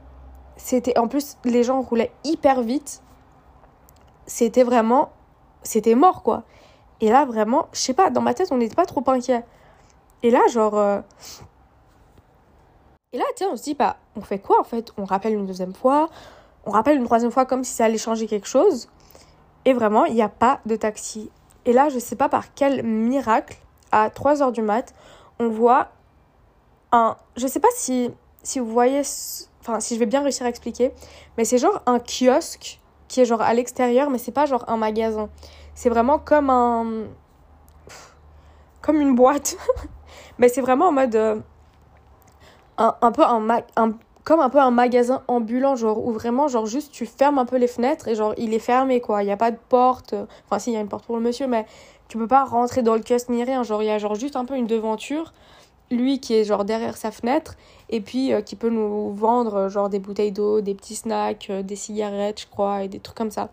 C'était en plus, les gens roulaient hyper vite. c'était vraiment, c'était mort quoi. Et là, vraiment, je sais pas, dans ma tête, on n'était pas trop inquiet. Et là, genre. euh, Et là, sais, on se dit, bah, on fait quoi en fait? On rappelle une deuxième fois, on rappelle une troisième fois comme si ça allait changer quelque chose. Et vraiment, il n'y a pas de taxi. Et là, je sais pas par quel miracle, à 3 heures du mat, on voit un. Je sais pas si, si vous voyez. Enfin, si je vais bien réussir à expliquer. Mais c'est genre un kiosque qui est genre à l'extérieur, mais c'est pas genre un magasin. C'est vraiment comme un. Comme une boîte. mais c'est vraiment en mode. euh, Un, un peu un, un. Comme un peu un magasin ambulant, genre, où vraiment, genre, juste tu fermes un peu les fenêtres et genre, il est fermé, quoi. Il n'y a pas de porte. Enfin, si, il y a une porte pour le monsieur, mais tu peux pas rentrer dans le kiosque ni rien. Genre, il y a genre juste un peu une devanture. Lui qui est genre derrière sa fenêtre et puis euh, qui peut nous vendre euh, genre des bouteilles d'eau, des petits snacks, des cigarettes, je crois, et des trucs comme ça.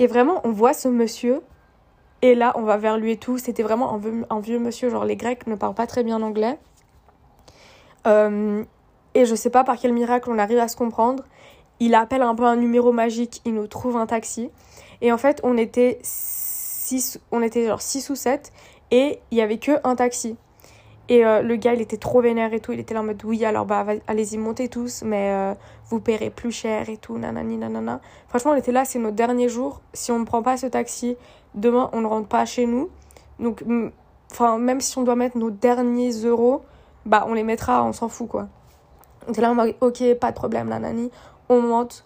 Et vraiment, on voit ce monsieur et là, on va vers lui et tout. C'était vraiment un vieux, monsieur, genre les Grecs ne parlent pas très bien anglais. Euh, et je sais pas par quel miracle on arrive à se comprendre. Il appelle un peu un numéro magique, il nous trouve un taxi. Et en fait, on était six, on était genre 6 ou 7 et il y avait que un taxi. Et euh, le gars, il était trop vénère et tout. Il était là en mode oui, alors bah allez-y, montez tous, mais euh, vous paierez plus cher et tout, nanani, nanana. Franchement, on était là, c'est notre dernier jour. Si on ne prend pas ce taxi, demain, on ne rentre pas chez nous. Donc, enfin, même si on doit mettre nos derniers euros, bah on les mettra, on s'en fout quoi. On était là en mode ok, pas de problème, nanani. On monte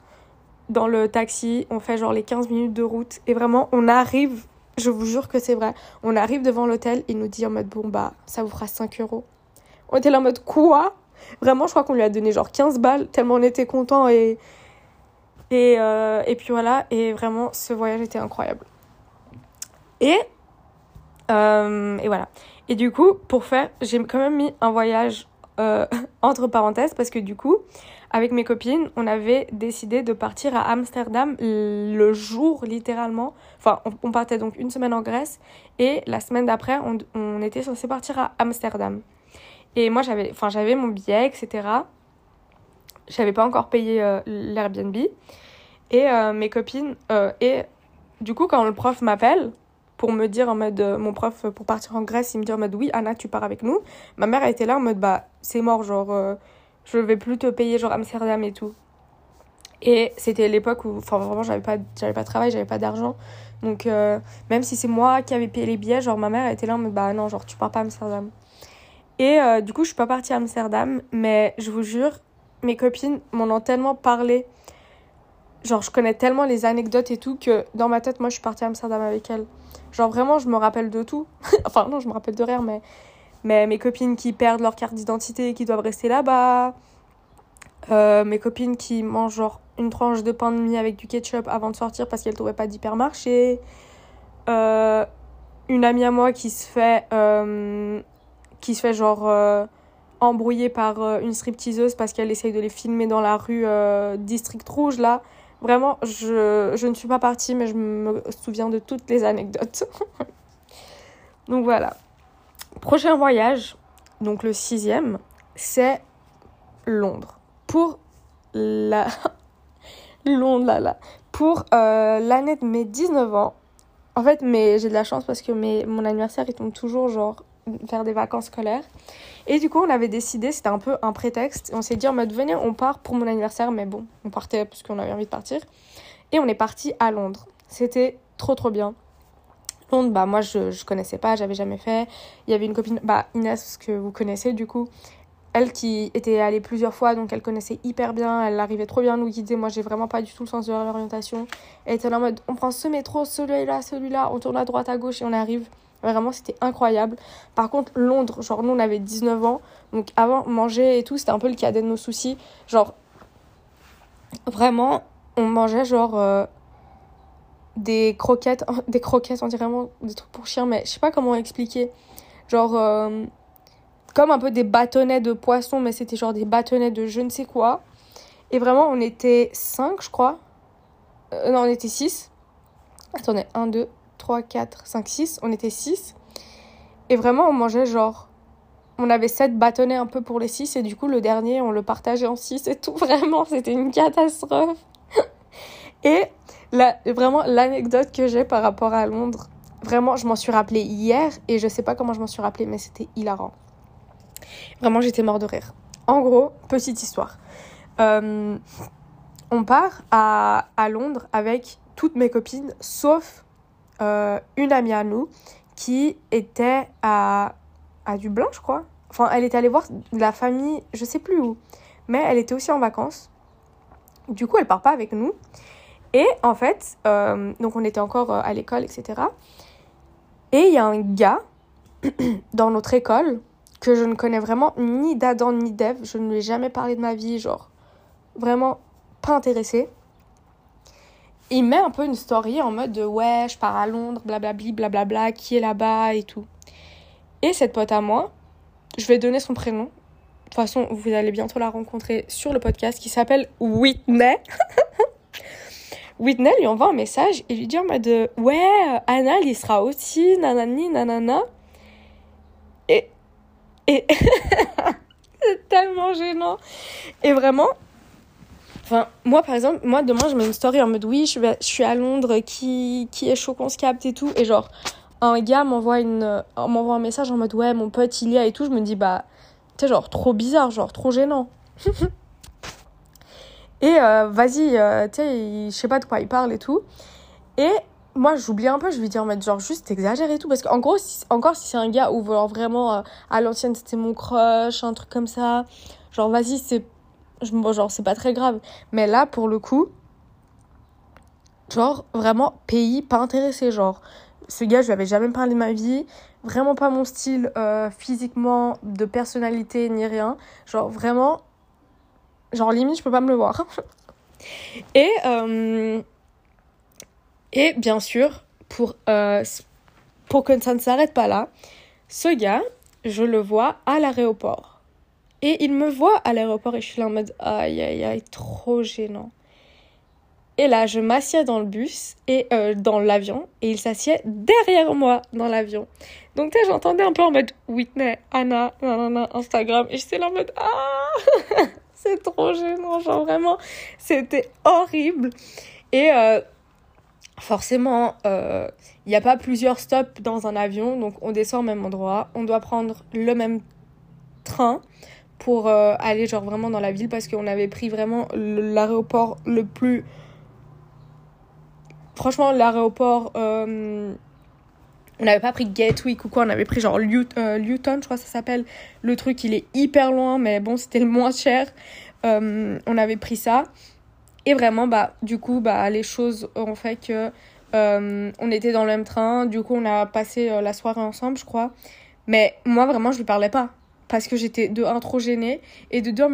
dans le taxi, on fait genre les 15 minutes de route et vraiment, on arrive je vous jure que c'est vrai. On arrive devant l'hôtel, il nous dit en mode bon bah ça vous fera 5 euros. On était là en mode quoi? Vraiment, je crois qu'on lui a donné genre 15 balles tellement on était content et et, euh, et puis voilà et vraiment ce voyage était incroyable. Et euh, et voilà. Et du coup pour faire, j'ai quand même mis un voyage euh, entre parenthèses parce que du coup avec mes copines, on avait décidé de partir à Amsterdam le jour littéralement. Enfin, on, partait donc une semaine en Grèce et la semaine d'après, on, on était censé partir à Amsterdam. Et moi, j'avais, enfin, j'avais mon billet, etc. J'avais pas encore payé euh, l'Airbnb. Et mes copines, et du coup, quand le prof m'appelle pour me dire en mode, euh, mon prof pour partir en Grèce, il me dit en mode oui, Anna, tu pars avec nous. Ma mère a été là en mode bah, c'est mort, genre. euh, je vais plus te payer genre Amsterdam et tout. Et c'était l'époque où, enfin vraiment, j'avais pas, j'avais pas de travail, j'avais pas d'argent. Donc, euh, même si c'est moi qui avais payé les billets, genre ma mère était là en mode, bah non, genre tu pars pas à Amsterdam. Et euh, du coup, je suis pas partie à Amsterdam, mais je vous jure, mes copines m'en ont tellement parlé. Genre, je connais tellement les anecdotes et tout que dans ma tête, moi, je suis partie à Amsterdam avec elles. Genre, vraiment, je me rappelle de tout. enfin, non, je me rappelle de rien, mais mais mes copines qui perdent leur carte d'identité et qui doivent rester là-bas. Euh, mes copines qui mangent genre une tranche de pain de mie avec du ketchup avant de sortir parce qu'elles trouvaient pas d'hypermarché. Euh, une amie à moi qui se fait, euh, qui se fait genre euh, embrouiller par une stripteaseuse parce qu'elle essaye de les filmer dans la rue District Rouge là. Vraiment, je, je ne suis pas partie, mais je me souviens de toutes les anecdotes. Donc voilà. Prochain voyage, donc le sixième, c'est Londres. Pour la... Londres. Pour euh, l'année de mes 19 ans. En fait, mais j'ai de la chance parce que mes, mon anniversaire, il tombe toujours, genre, faire des vacances scolaires. Et du coup, on avait décidé, c'était un peu un prétexte. On s'est dit en mode, venez, on part pour mon anniversaire. Mais bon, on partait parce qu'on avait envie de partir. Et on est parti à Londres. C'était trop, trop bien. Londres, bah moi je, je connaissais pas, j'avais jamais fait. Il y avait une copine, bah Inès que vous connaissez du coup, elle qui était allée plusieurs fois donc elle connaissait hyper bien, elle arrivait trop bien à nous guider. Moi j'ai vraiment pas du tout le sens de l'orientation. Elle était en mode on prend ce métro, celui-là, celui-là, on tourne à droite à gauche et on arrive. Vraiment c'était incroyable. Par contre Londres, genre nous on avait 19 ans donc avant manger et tout c'était un peu le cadet de nos soucis. Genre vraiment on mangeait genre. euh, des croquettes, des croquettes, on dirait vraiment des trucs pour chiens, mais je sais pas comment expliquer. Genre, euh, comme un peu des bâtonnets de poisson, mais c'était genre des bâtonnets de je ne sais quoi. Et vraiment, on était 5, je crois. Euh, non, on était 6. Attendez, 1, 2, 3, 4, 5, 6. On était 6. Et vraiment, on mangeait genre. On avait 7 bâtonnets un peu pour les 6, et du coup, le dernier, on le partageait en 6 et tout. Vraiment, c'était une catastrophe. Et la, vraiment, l'anecdote que j'ai par rapport à Londres, vraiment, je m'en suis rappelée hier et je sais pas comment je m'en suis rappelée, mais c'était hilarant. Vraiment, j'étais mort de rire. En gros, petite histoire. Euh, on part à, à, Londres avec toutes mes copines, sauf euh, une amie à nous qui était à, à Dublin, je crois. Enfin, elle était allée voir la famille, je sais plus où, mais elle était aussi en vacances. Du coup, elle part pas avec nous. Et en fait, euh, donc on était encore à l'école, etc. Et il y a un gars dans notre école que je ne connais vraiment ni d'Adam ni d'Eve. Je ne lui ai jamais parlé de ma vie, genre vraiment pas intéressé. Il met un peu une story en mode de ouais, je pars à Londres, blablabli, blablabla, qui est là-bas et tout. Et cette pote à moi, je vais donner son prénom. De toute façon, vous allez bientôt la rencontrer sur le podcast qui s'appelle Whitney. Whitney lui envoie un message et lui dit en mode ouais, Anna, il sera aussi, nanani, nanana. Et et c'est tellement gênant. Et vraiment, moi par exemple, moi demain je mets une story en mode oui, je, suis à Londres, qui, qui est chaud qu'on se capte et tout. Et genre, un gars m'envoie une m'envoie un message en mode ouais, mon pote il y a et tout. Je me dis bah, tu sais, genre trop bizarre, genre trop gênant. et euh, vas-y, euh, tu sais, je sais pas de quoi il parle et tout. Et moi j'oublie un peu je lui dis en mode genre juste exagère et tout parce qu'en gros encore si c'est un gars où vraiment euh, à l'ancienne c'était mon crush un truc comme ça genre vas-y c'est genre c'est pas très grave. Mais là pour le coup genre vraiment pays pas intéressé genre. Ce gars je lui avais jamais parlé de ma vie. Vraiment pas mon style euh, physiquement de personnalité ni rien. Genre vraiment genre limite je peux pas me le voir. Et euh, et bien sûr, pour, euh, pour que ça ne s'arrête pas là, ce gars, je le vois à l'aéroport. Et il me voit à l'aéroport et je suis là en mode aïe aïe aïe, trop gênant. Et là, je m'assieds dans le bus et euh, dans l'avion et il s'assied derrière moi dans l'avion. Donc, sais, j'entendais un peu en mode Whitney, Anna, Instagram. Et j'étais là en mode Ah C'est trop gênant, genre vraiment, c'était horrible. Et euh, forcément, il euh, n'y a pas plusieurs stops dans un avion, donc on descend au même endroit. On doit prendre le même train pour euh, aller genre vraiment dans la ville parce qu'on avait pris vraiment l'aéroport le plus... Franchement, l'aéroport... Euh, on n'avait pas pris Gatwick ou quoi, on avait pris genre Luton, je crois que ça s'appelle. Le truc, il est hyper loin, mais bon, c'était le moins cher. on avait pris ça. Et vraiment, bah, du coup, bah, les choses ont fait que euh, on était dans le même train. Du coup, on a passé euh, la soirée ensemble, je crois. Mais moi, vraiment, je lui parlais pas. Parce que j'étais de un trop gênée. Et de deux,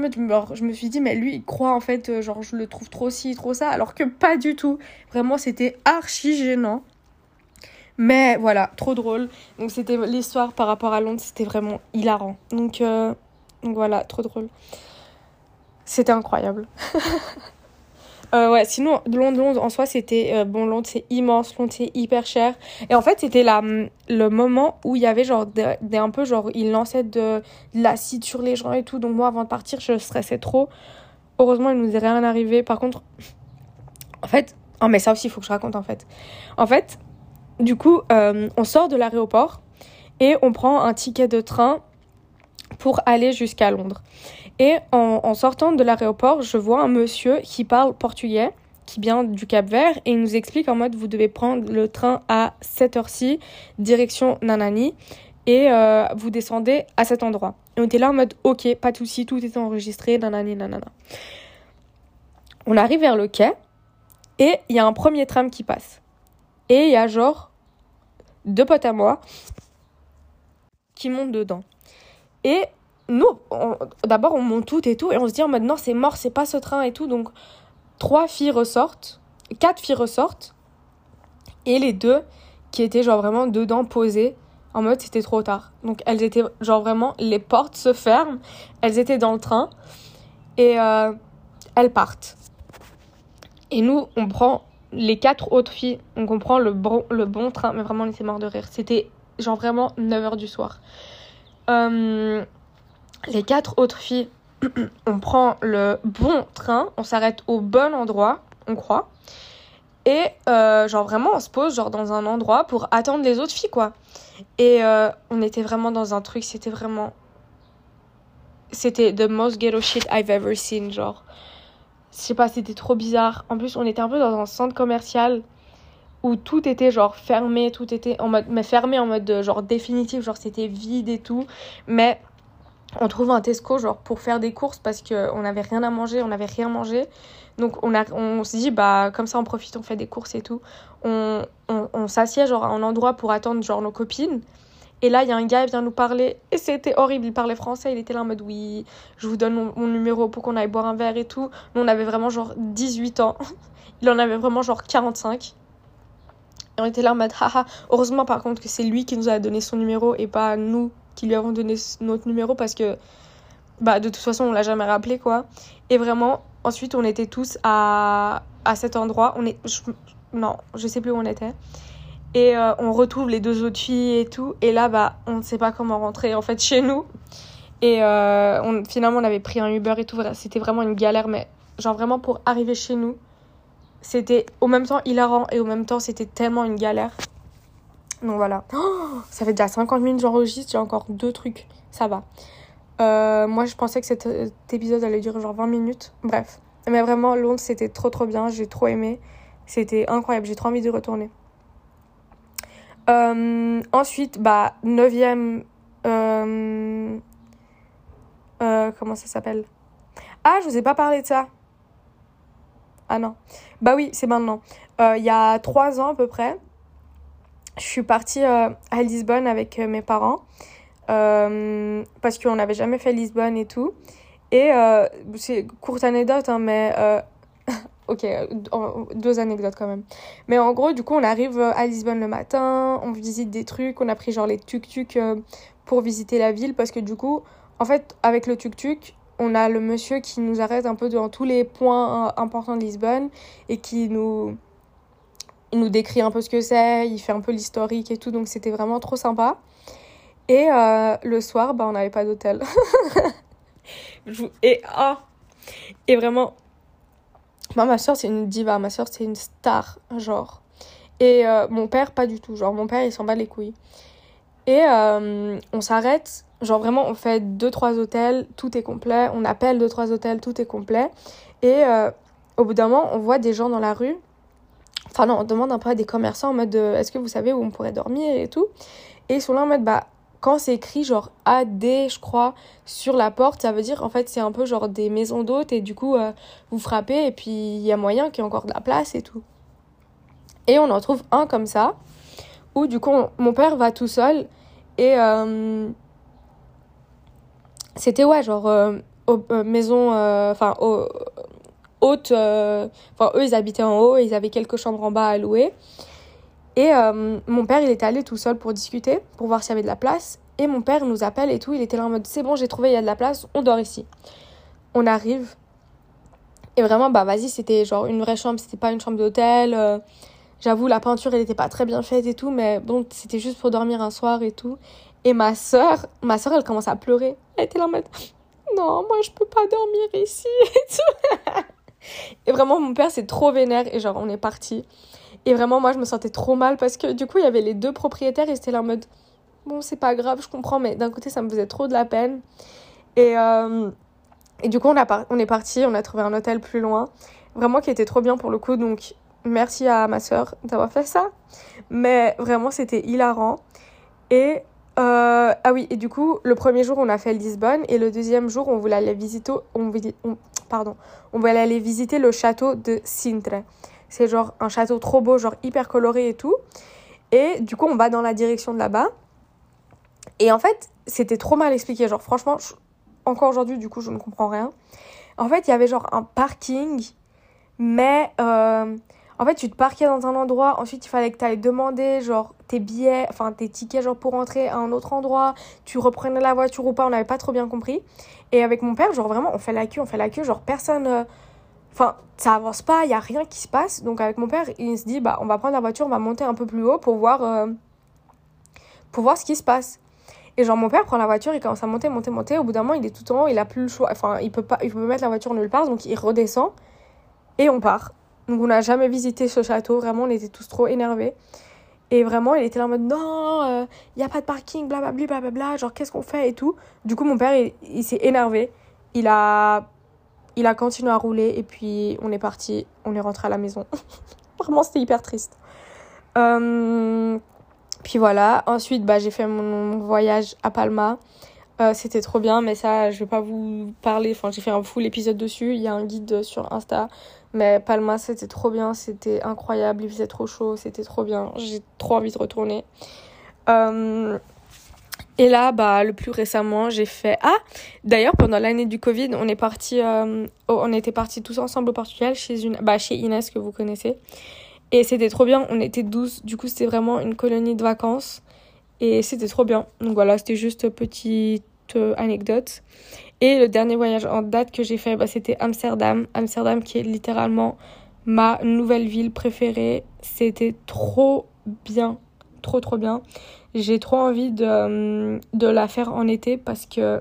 je me suis dit, mais lui, il croit en fait, euh, genre, je le trouve trop ci, trop ça. Alors que pas du tout. Vraiment, c'était archi gênant. Mais voilà, trop drôle. Donc, c'était l'histoire par rapport à Londres, c'était vraiment hilarant. Donc, donc voilà, trop drôle. C'était incroyable. Euh, ouais, sinon, Londres, Londres en soi, c'était. Euh, bon, Londres, c'est immense, Londres, c'est hyper cher. Et en fait, c'était le moment où il y avait genre un peu genre, ils lançaient de, de l'acide sur les gens et tout. Donc, moi, avant de partir, je stressais trop. Heureusement, il nous est rien arrivé. Par contre, en fait. Oh, mais ça aussi, il faut que je raconte en fait. En fait, du coup, euh, on sort de l'aéroport et on prend un ticket de train pour aller jusqu'à Londres. Et en, sortant de l'aéroport, je vois un monsieur qui parle portugais, qui vient du Cap Vert, et il nous explique en mode vous devez prendre le train à cette heure-ci, direction Nanani, et euh, vous descendez à cet endroit. Et on était là en mode ok, pas de souci, tout est enregistré, nanani, nanana. On arrive vers le quai, et il y a un premier tram qui passe. Et il y a genre deux potes à moi qui montent dedans. Et nous, d'abord, on monte toutes et tout, et on se dit en mode non, c'est mort, c'est pas ce train et tout. Donc, trois filles ressortent, quatre filles ressortent, et les deux qui étaient genre vraiment dedans posées, en mode c'était trop tard. Donc, elles étaient genre vraiment, les portes se ferment, elles étaient dans le train, et euh, elles partent. Et nous, on prend les quatre autres filles, on prend le bon, le bon train, mais vraiment, on était mort de rire. C'était genre vraiment 9h du soir. Euh, les quatre autres filles, on prend le bon train, on s'arrête au bon endroit, on croit. Et euh, genre vraiment, on se pose genre dans un endroit pour attendre les autres filles, quoi. Et euh, on était vraiment dans un truc, c'était vraiment... C'était the most ghetto shit I've ever seen, genre. Je sais pas, c'était trop bizarre. En plus, on était un peu dans un centre commercial où tout était genre fermé, tout était en mode... Mais fermé en mode genre définitif, genre c'était vide et tout. Mais on trouve un Tesco genre pour faire des courses parce qu'on n'avait rien à manger, on n'avait rien mangé. Donc on, a, on se dit, bah comme ça on profite, on fait des courses et tout. On, on, s'assied genre à un endroit pour attendre genre nos copines. Et là, il y a un gars, il vient nous parler. Et c'était horrible. Il parlait français. Il était là en mode Oui, je vous donne mon, mon numéro pour qu'on aille boire un verre et tout. Nous, on avait vraiment genre 18 ans. Il en avait vraiment genre 45. Et on était là en mode Haha. Heureusement, par contre, que c'est lui qui nous a donné son numéro et pas nous qui lui avons donné notre numéro parce que bah, de toute façon, on l'a jamais rappelé quoi. Et vraiment, ensuite, on était tous à, à cet endroit. On est. Je, non, je sais plus où on était. Et euh, on retrouve les deux autres filles et tout. Et là, bah, on ne sait pas comment rentrer en fait chez nous. Et euh, on, finalement, on avait pris un Uber et tout. C'était vraiment une galère, mais genre vraiment pour arriver chez nous, c'était au même temps hilarant et au même temps, c'était tellement une galère. Donc voilà. Oh, ça fait déjà 50 minutes j'enregistre, j'ai encore deux trucs. Ça va. Euh, moi, je pensais que cet, épisode allait durer genre 20 minutes. Bref. Mais vraiment, Londres, c'était trop trop bien. J'ai trop aimé. C'était incroyable. J'ai trop envie de retourner. Euh, ensuite, bah, neuvième... Euh, comment ça s'appelle? Ah, je vous ai pas parlé de ça. Ah non. Bah oui, c'est maintenant. Il y a trois ans à peu près, je suis partie euh, à Lisbonne avec euh, mes parents. Euh, parce qu'on n'avait jamais fait Lisbonne et tout. Et c'est courte anecdote, hein, mais ok, deux anecdotes quand même. Mais en gros, du coup, on arrive à Lisbonne le matin, on visite des trucs, on a pris genre les tuk-tuk pour visiter la ville parce que du coup, en fait, avec le tuk-tuk, on a le monsieur qui nous arrête un peu dans tous les points importants de Lisbonne et qui nous il nous décrit un peu ce que c'est, il fait un peu l'historique et tout, donc c'était vraiment trop sympa. Et euh, le soir, bah, on n'avait pas d'hôtel. et, oh, et vraiment, moi, ma soeur, c'est une diva, ma soeur, c'est une star, genre. Et euh, mon père, pas du tout, genre, mon père, il s'en bat les couilles. Et euh, on s'arrête, genre vraiment, on fait deux, trois hôtels, tout est complet. On appelle deux, trois hôtels, tout est complet. Et au bout d'un moment, on voit des gens dans la rue Enfin non, on demande un peu à des commerçants en mode de, est-ce que vous savez où on pourrait dormir et tout. Et ils sont là en mode bah quand c'est écrit genre AD je crois sur la porte, ça veut dire en fait c'est un peu genre des maisons d'hôtes et du coup euh, vous frappez et puis il y a moyen qu'il y ait encore de la place et tout. Et on en trouve un comme ça où du coup on, mon père va tout seul et euh, c'était ouais genre euh, maison enfin au haute. Euh, enfin, eux, ils habitaient en haut, ils avaient quelques chambres en bas à louer. Et euh, mon père, il était allé tout seul pour discuter, pour voir s'il y avait de la place. Et mon père nous appelle et tout. Il était là en mode c'est bon, j'ai trouvé, il y a de la place, on dort ici. On arrive. Et vraiment, bah vas-y, c'était genre une vraie chambre, c'était pas une chambre d'hôtel. Euh, J'avoue, la peinture, elle était pas très bien faite et tout, mais bon, c'était juste pour dormir un soir et tout. Et ma soeur, ma soeur, elle commence à pleurer. Elle était là en mode non, moi je peux pas dormir ici et tout. Et vraiment, mon père, c'est trop vénère. Et genre, on est parti. Et vraiment, moi, je me sentais trop mal parce que du coup, il y avait les deux propriétaires et c'était là en mode Bon, c'est pas grave, je comprends, mais d'un côté, ça me faisait trop de la peine. Et, euh, et du coup, on, a on est parti, on a trouvé un hôtel plus loin. Vraiment, qui était trop bien pour le coup. Donc, merci à ma soeur d'avoir fait ça. Mais vraiment, c'était hilarant. Et euh, ah oui, et du coup, le premier jour, on a fait Lisbonne et le deuxième jour, on voulait aller visiter, on, on, pardon, on voulait aller visiter le château de Sintre. C'est genre un château trop beau, genre hyper coloré et tout. Et du coup, on va dans la direction de là-bas. Et en fait, c'était trop mal expliqué. Genre, franchement, encore aujourd'hui, du coup, je ne comprends rien. En fait, il y avait genre un parking, mais euh, en fait, tu te parquais dans un endroit, ensuite il fallait que tu ailles demander genre tes billets, enfin tes tickets genre pour rentrer à un autre endroit, tu reprenais la voiture ou pas, on n'avait pas trop bien compris. Et avec mon père, genre vraiment, on fait la queue, on fait la queue, genre personne euh, enfin ça avance pas, il y a rien qui se passe. Donc avec mon père, il se dit bah on va prendre la voiture, on va monter un peu plus haut pour voir euh, pour voir ce qui se passe. Et genre mon père prend la voiture, il commence à monter, monter, monter. Au bout d'un moment, il est tout en haut, il a plus le choix. Enfin, il peut pas, il peut mettre la voiture nulle part, donc il redescend et on part. Donc on n'a jamais visité ce château, vraiment on était tous trop énervés. Et vraiment, il était là en mode non, il euh, n'y a pas de parking, blablabla, blablabla, genre qu'est-ce qu'on fait et tout. Du coup, mon père, il, s'est énervé. Il a, il a continué à rouler et puis on est parti, on est rentré à la maison. vraiment, c'était hyper triste. Euh, puis voilà, ensuite, bah, j'ai fait mon, voyage à Palma. Euh, c'était trop bien, mais ça, je vais pas vous parler. Enfin, j'ai fait un full épisode dessus. Il y a un guide sur Insta. Mais Palma, c'était trop bien, c'était incroyable, il faisait trop chaud, c'était trop bien. J'ai trop envie de retourner. Euh, et là, bah, le plus récemment, j'ai fait. Ah D'ailleurs, pendant l'année du Covid, on est parti, euh, on était partis tous ensemble au Portugal chez, une... bah, chez Inès, que vous connaissez. Et c'était trop bien, on était 12, du coup, c'était vraiment une colonie de vacances. Et c'était trop bien. Donc voilà, c'était juste petite euh, anecdote. Et le dernier voyage en date que j'ai fait, bah, c'était Amsterdam. Amsterdam qui est littéralement ma nouvelle ville préférée. C'était trop bien, trop trop bien. J'ai trop envie de, de la faire en été parce que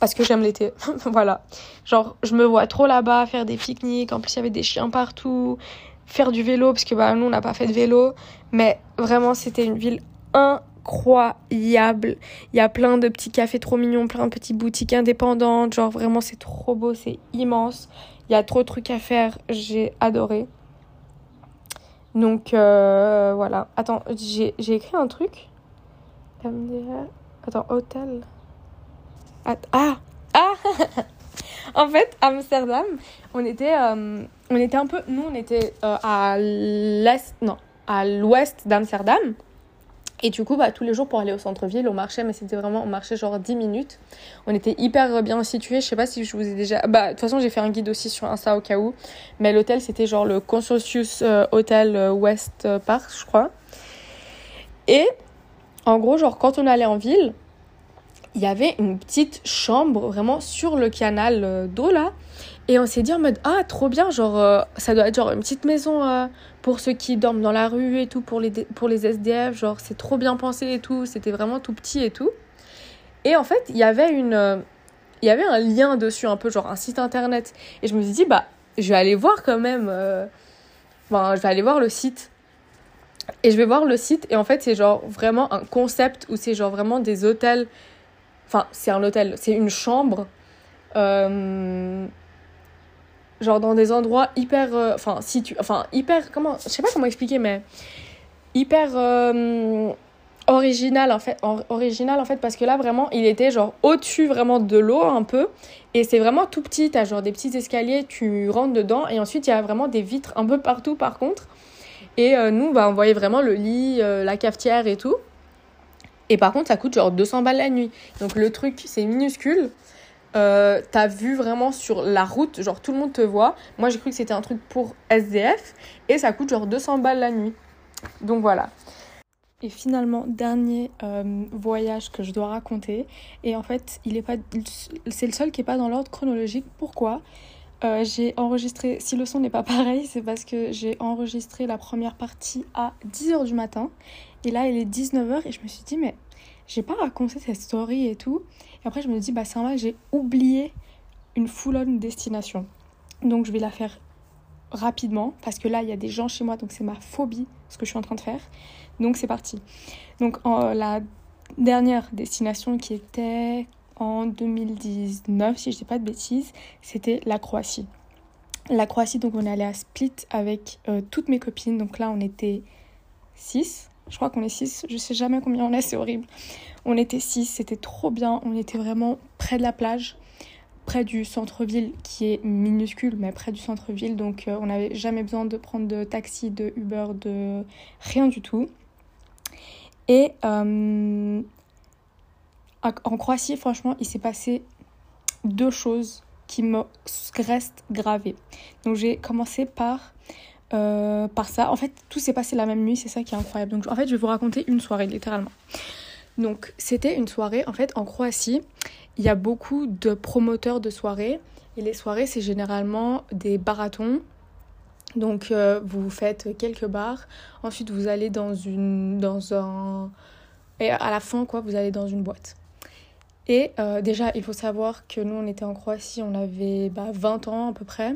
parce que j'aime l'été. voilà. Genre, je me vois trop là-bas faire des pique-niques. En plus, il y avait des chiens partout. Faire du vélo, parce que bah, nous, on n'a pas fait de vélo. Mais vraiment, c'était une ville incroyable incroyable. Il y a plein de petits cafés trop mignons, plein de petites boutiques indépendantes. Genre vraiment, c'est trop beau, c'est immense. Il y a trop de trucs à faire. J'ai adoré. Donc euh, voilà. Attends, j'ai écrit un truc. Attends, hôtel. ah Ah En fait, Amsterdam, on était, euh, on était un peu. Nous, on était euh, à l'est. Non, à l'ouest d'Amsterdam. Et du coup, bah, tous les jours pour aller au centre-ville, on marchait, mais c'était vraiment, on marchait genre 10 minutes. On était hyper bien situés. Je sais pas si je vous ai déjà. Bah, de toute façon, j'ai fait un guide aussi sur Insta au cas où. Mais l'hôtel, c'était genre le Consortius euh, Hotel euh, West Park, je crois. Et en gros, genre, quand on allait en ville, il y avait une petite chambre vraiment sur le canal euh, d'eau là. Et on s'est dit en mode, ah, trop bien, genre, ça doit être genre une petite maison pour ceux qui dorment dans la rue et tout, pour les, pour les SDF, genre c'est trop bien pensé et tout, c'était vraiment tout petit et tout. Et en fait, il y avait une euh, il y avait un lien dessus un peu genre un site internet et je me suis dit bah je vais aller voir quand même euh, je vais aller voir le site. Et je vais voir le site et en fait, c'est genre vraiment un concept où c'est genre vraiment des hôtels enfin, c'est un hôtel, c'est une chambre euh, genre dans des endroits hyper euh, enfin si tu enfin hyper comment je sais pas comment expliquer mais hyper euh, original en fait original en fait parce que là vraiment il était genre au-dessus vraiment de l'eau un peu. Et c'est vraiment tout petit. T'as genre des petits escaliers tu rentres dedans. Et ensuite il y a vraiment des vitres un peu partout par contre. Et euh, nous bah on voyait vraiment le lit la cafetière et tout. Et par contre ça coûte genre 200 balles la nuit. Donc le truc c'est minuscule euh, t'as vu vraiment sur la route, genre tout le monde te voit. Moi j'ai cru que c'était un truc pour SDF et ça coûte genre 200 balles la nuit. Donc voilà. Et finalement, dernier euh, voyage que je dois raconter. Et en fait, il est pas, c'est le seul qui est pas dans l'ordre chronologique. Pourquoi? Euh, J'ai enregistré, si le son n'est pas pareil, c'est parce que j'ai enregistré la première partie à 10h du matin. Et là, il est 19h et je me suis dit, mais j'ai pas raconté cette story et tout. Et après, je me dis, bah, c'est vrai, j'ai oublié une full-on destination. Donc, je vais la faire rapidement parce que là, il y a des gens chez moi, donc c'est ma phobie ce que je suis en train de faire. Donc, c'est parti. Donc, en, la dernière destination qui était en 2019, si je dis pas de bêtises, c'était la Croatie. La Croatie, donc on est allé à Split avec euh, toutes mes copines. Donc là, on était 6. Je crois qu'on est 6. Je sais jamais combien on est, c'est horrible. On était 6, c'était trop bien. On était vraiment près de la plage, près du centre-ville qui est minuscule, mais près du centre-ville. Donc euh, on n'avait jamais besoin de prendre de taxi, de Uber, de rien du tout. Et euh, en Croatie, franchement, il s'est passé deux choses qui me restent gravées. Donc j'ai commencé par euh, par ça. En fait, tout s'est passé la même nuit, c'est ça qui est incroyable. Donc, en fait, je vais vous raconter une soirée, littéralement. Donc, c'était une soirée, en fait, en Croatie, il y a beaucoup de promoteurs de soirées. Et les soirées, c'est généralement des barathons. Donc, euh, vous faites quelques bars. Ensuite, vous allez dans une. dans un. Et à la fin, quoi, vous allez dans une boîte. Et euh, déjà, il faut savoir que nous, on était en Croatie, on avait bah, 20 ans à peu près.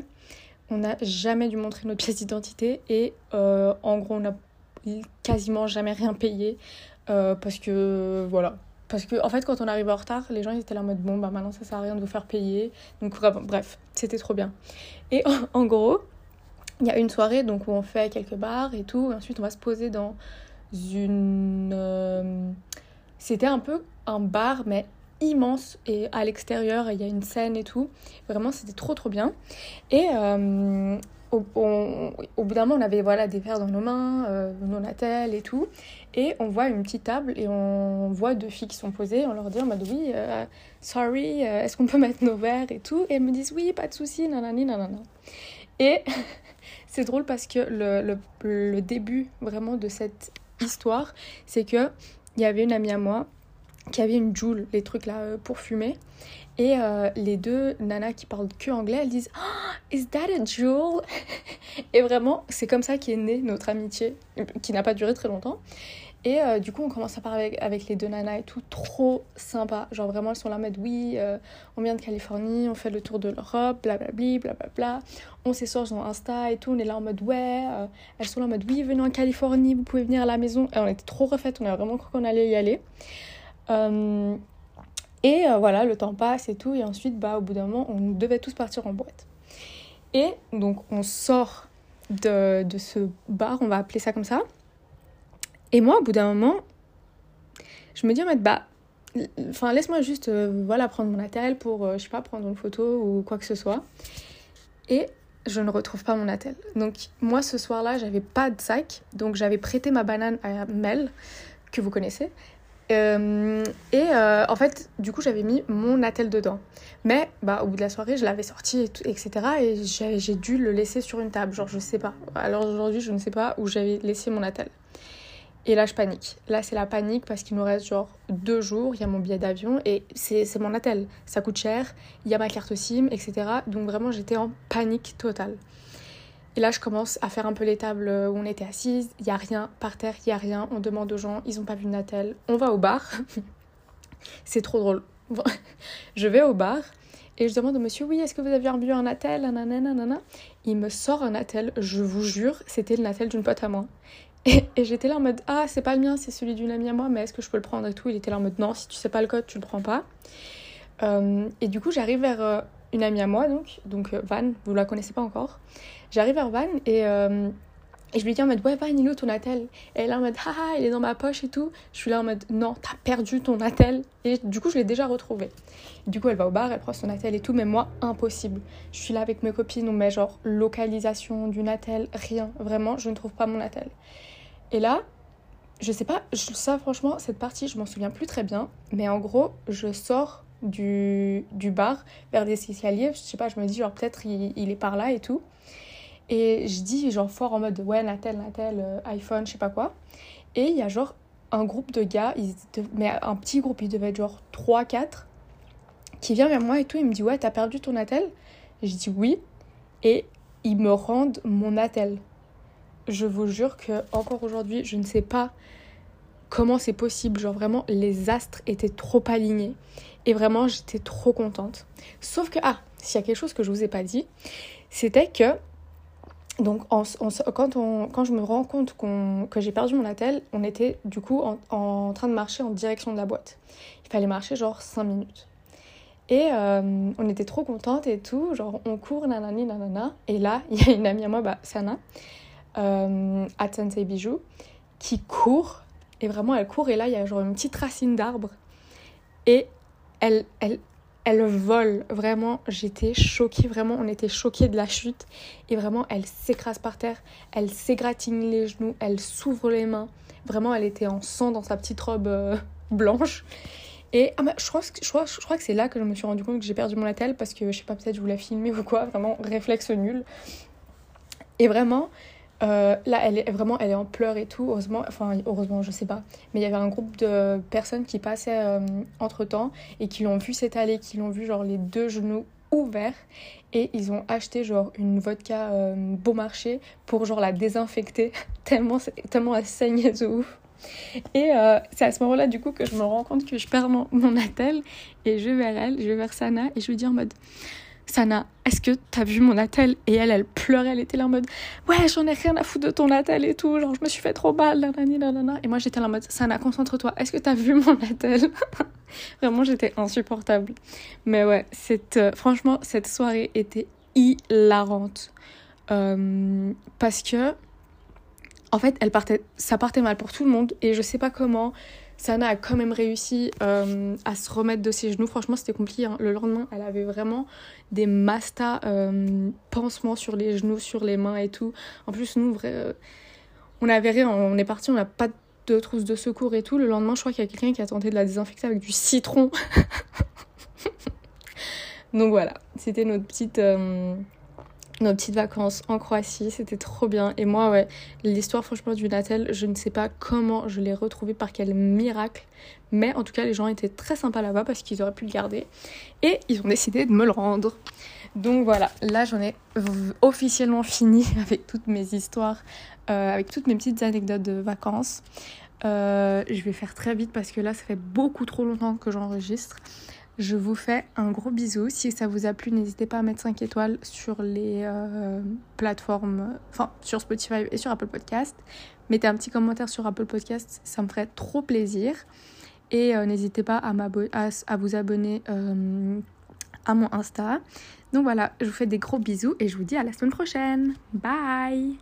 On n'a jamais dû montrer notre pièce d'identité et en gros, on n'a quasiment jamais rien payé parce que voilà, parce que, en fait, quand on arrivait en retard, les gens ils étaient là en mode bon, bah maintenant ça sert à rien de vous faire payer. Donc, bref, c'était trop bien. Et en, gros, il y a une soirée donc, où on fait quelques bars et tout. Ensuite, on va se poser dans une. Euh, c'était un peu un bar, mais immense. Et à l'extérieur, il y a une scène et tout. Vraiment, c'était trop trop bien. Et euh, au, bout d'un moment, on avait voilà, des verres dans nos mains, euh, nos natels et tout. Et on voit une petite table et on voit deux filles qui sont posées. On leur dit en mode oui, euh, sorry, est-ce qu'on peut mettre nos verres et tout? Et elles me disent oui, pas de souci, nanani, nanana. Et c'est drôle parce que le, le, le, début vraiment de cette histoire, c'est que il y avait une amie à moi qui avait une joule, les trucs là pour fumer. Et euh, les deux nanas qui parlent que anglais, elles disent oh, Is that a jewel? Et vraiment, c'est comme ça qu'est née notre amitié, qui n'a pas duré très longtemps. Et euh, du coup, on commence à parler avec, les deux nanas et tout, trop sympa. Genre vraiment, elles sont là en mode oui, euh, on vient de Californie, on fait le tour de l'Europe, blablabli, blablabla. On s'essore sur Insta et tout, on est là en mode ouais. elles sont là en mode oui, venez en Californie, vous pouvez venir à la maison. Et on était trop refaites, on a vraiment cru qu'on allait y aller. Et euh, voilà, le temps passe et tout. Et ensuite, bah, au bout d'un moment, on devait tous partir en boîte. Et donc, on sort de, de ce bar, on va appeler ça comme ça. Et moi, au bout d'un moment, je me dis, en bah, enfin, laisse-moi juste, euh, voilà, prendre mon attel pour, euh, je sais pas, prendre une photo ou quoi que ce soit. Et je ne retrouve pas mon attel. Donc, moi, ce soir-là, j'avais pas de sac. Donc, j'avais prêté ma banane à Mel, que vous connaissez. Euh, et euh, en fait, du coup, j'avais mis mon attel dedans. Mais bah, au bout de la soirée, je l'avais sorti, etc. Et j'ai dû le laisser sur une table. Genre, je sais pas. Alors aujourd'hui, je ne sais pas où j'avais laissé mon attel. Et là, je panique. Là, c'est la panique parce qu'il nous reste genre deux jours. Il y a mon billet d'avion et c'est mon attel. Ça coûte cher. Il y a ma carte SIM, etc. Donc vraiment, j'étais en panique totale. Et là, je commence à faire un peu les tables où on était assises. Il n'y a rien par terre, il n'y a rien. On demande aux gens, ils n'ont pas vu Natel. On va au bar. c'est trop drôle. je vais au bar et je demande au monsieur, oui, est-ce que vous avez vu un Natel Il me sort un Natel, je vous jure, c'était le Natel d'une pote à moi. Et, j'étais là en mode, ah, c'est pas le mien, c'est celui d'une amie à moi, mais est-ce que je peux le prendre et tout? Il était là en mode, non, si tu sais pas le code, tu le prends pas. Euh, et du coup, j'arrive vers euh, une amie à moi, donc, donc euh, Van, vous la connaissez pas encore. J'arrive à Van et, euh, et je lui dis en mode ouais Van il est où ton attel? Et elle est en mode haha il est dans ma poche et tout. Je suis là en mode non t'as perdu ton attel et du coup je l'ai déjà retrouvé. du coup elle va au bar, elle prend son attel et tout mais moi impossible. Je suis là avec mes copines on met genre localisation d'une attel, rien vraiment je ne trouve pas mon attel. Et là je sais pas, ça franchement cette partie je m'en souviens plus très bien mais en gros je sors du, bar vers des escaliers, je sais pas, je me dis genre peut-être il, il, est par là et tout. Et je dis genre fort en mode ouais Natel, Natel, euh, iPhone, je sais pas quoi. Et il y a genre un groupe de gars, ils, mais un petit groupe, il devait être genre 3-4, qui vient vers moi et tout, il me dit ouais t'as perdu ton Natel? Je dis oui. Et ils me rendent mon Natel. Je vous jure que encore aujourd'hui, je ne sais pas comment c'est possible. Genre vraiment, les astres étaient trop alignés. Et vraiment, j'étais trop contente. Sauf que, ah, s'il y a quelque chose que je vous ai pas dit, c'était que, donc, quand, on, quand je me rends compte que j'ai perdu mon attel, on était du coup en, train de marcher en direction de la boîte. Il fallait marcher genre 5 minutes. Et euh, on était trop contente et tout, genre on court, nanani, nanana. Et là, il y a une amie à moi, bah, Sana, euh, à Sensei Bijou, qui court. Et vraiment, elle court et là, il y a genre une petite racine d'arbre. Et elle, elle, elle vole. Vraiment, j'étais choquée. Vraiment, on était choqués de la chute. Et vraiment, elle s'écrase par terre. Elle s'égratigne les genoux. Elle s'ouvre les mains. Vraiment, elle était en sang dans sa petite robe euh, blanche. Et ah, je, crois, que c'est là que je me suis rendu compte que j'ai perdu mon attel parce que je sais pas, peut-être je voulais filmer ou quoi. Vraiment, réflexe nul. Et vraiment, euh, là, elle est vraiment, elle est en pleurs et tout. Heureusement, enfin, heureusement, je sais pas. Mais il y avait un groupe de personnes qui passaient euh, entre temps et qui l'ont vu s'étaler, qui l'ont vu genre les deux genoux ouverts et ils ont acheté genre une vodka euh, beau marché pour genre la désinfecter tellement, tellement elle saignait de ouf. Et c'est à ce moment-là, du coup, que je me rends compte que je perds mon, mon attel et je vais vers elle, je vais vers Sana et je lui dis en mode Sana, est-ce que t'as vu mon attel? Et elle, elle pleurait, elle était là en mode Ouais, j'en ai rien à foutre de ton attel et tout, genre je me suis fait trop mal, nanana. Et moi j'étais là en mode Sana, concentre-toi, est-ce que t'as vu mon attel? Vraiment, j'étais insupportable. Mais ouais, cette, euh, franchement, cette soirée était hilarante. Euh, parce que, en fait, elle partait, ça partait mal pour tout le monde et je sais pas comment. Sana a quand même réussi euh, à se remettre de ses genoux. Franchement, c'était compliqué. Hein. Le lendemain, elle avait vraiment des mastas euh, pansements sur les genoux, sur les mains et tout. En plus, nous, euh, on avait rien. On est parti, on n'a pas de trousse de secours et tout. Le lendemain, je crois qu'il y a quelqu'un qui a tenté de la désinfecter avec du citron. Donc voilà, c'était notre petite nos petites vacances en Croatie, c'était trop bien. Et moi, ouais, l'histoire franchement du Natel, je ne sais pas comment je l'ai retrouvée, par quel miracle. Mais en tout cas, les gens étaient très sympas là-bas parce qu'ils auraient pu le garder. Et ils ont décidé de me le rendre. Donc voilà, là j'en ai officiellement fini avec toutes mes histoires, euh, avec toutes mes petites anecdotes de vacances. Euh, je vais faire très vite parce que là ça fait beaucoup trop longtemps que j'enregistre. Je vous fais un gros bisou. Si ça vous a plu, n'hésitez pas à mettre 5 étoiles sur les euh, plateformes, enfin sur Spotify et sur Apple Podcast. Mettez un petit commentaire sur Apple Podcast, ça me ferait trop plaisir. Et euh, n'hésitez pas à, vous abonner euh, à mon Insta. Donc voilà, je vous fais des gros bisous et je vous dis à la semaine prochaine. Bye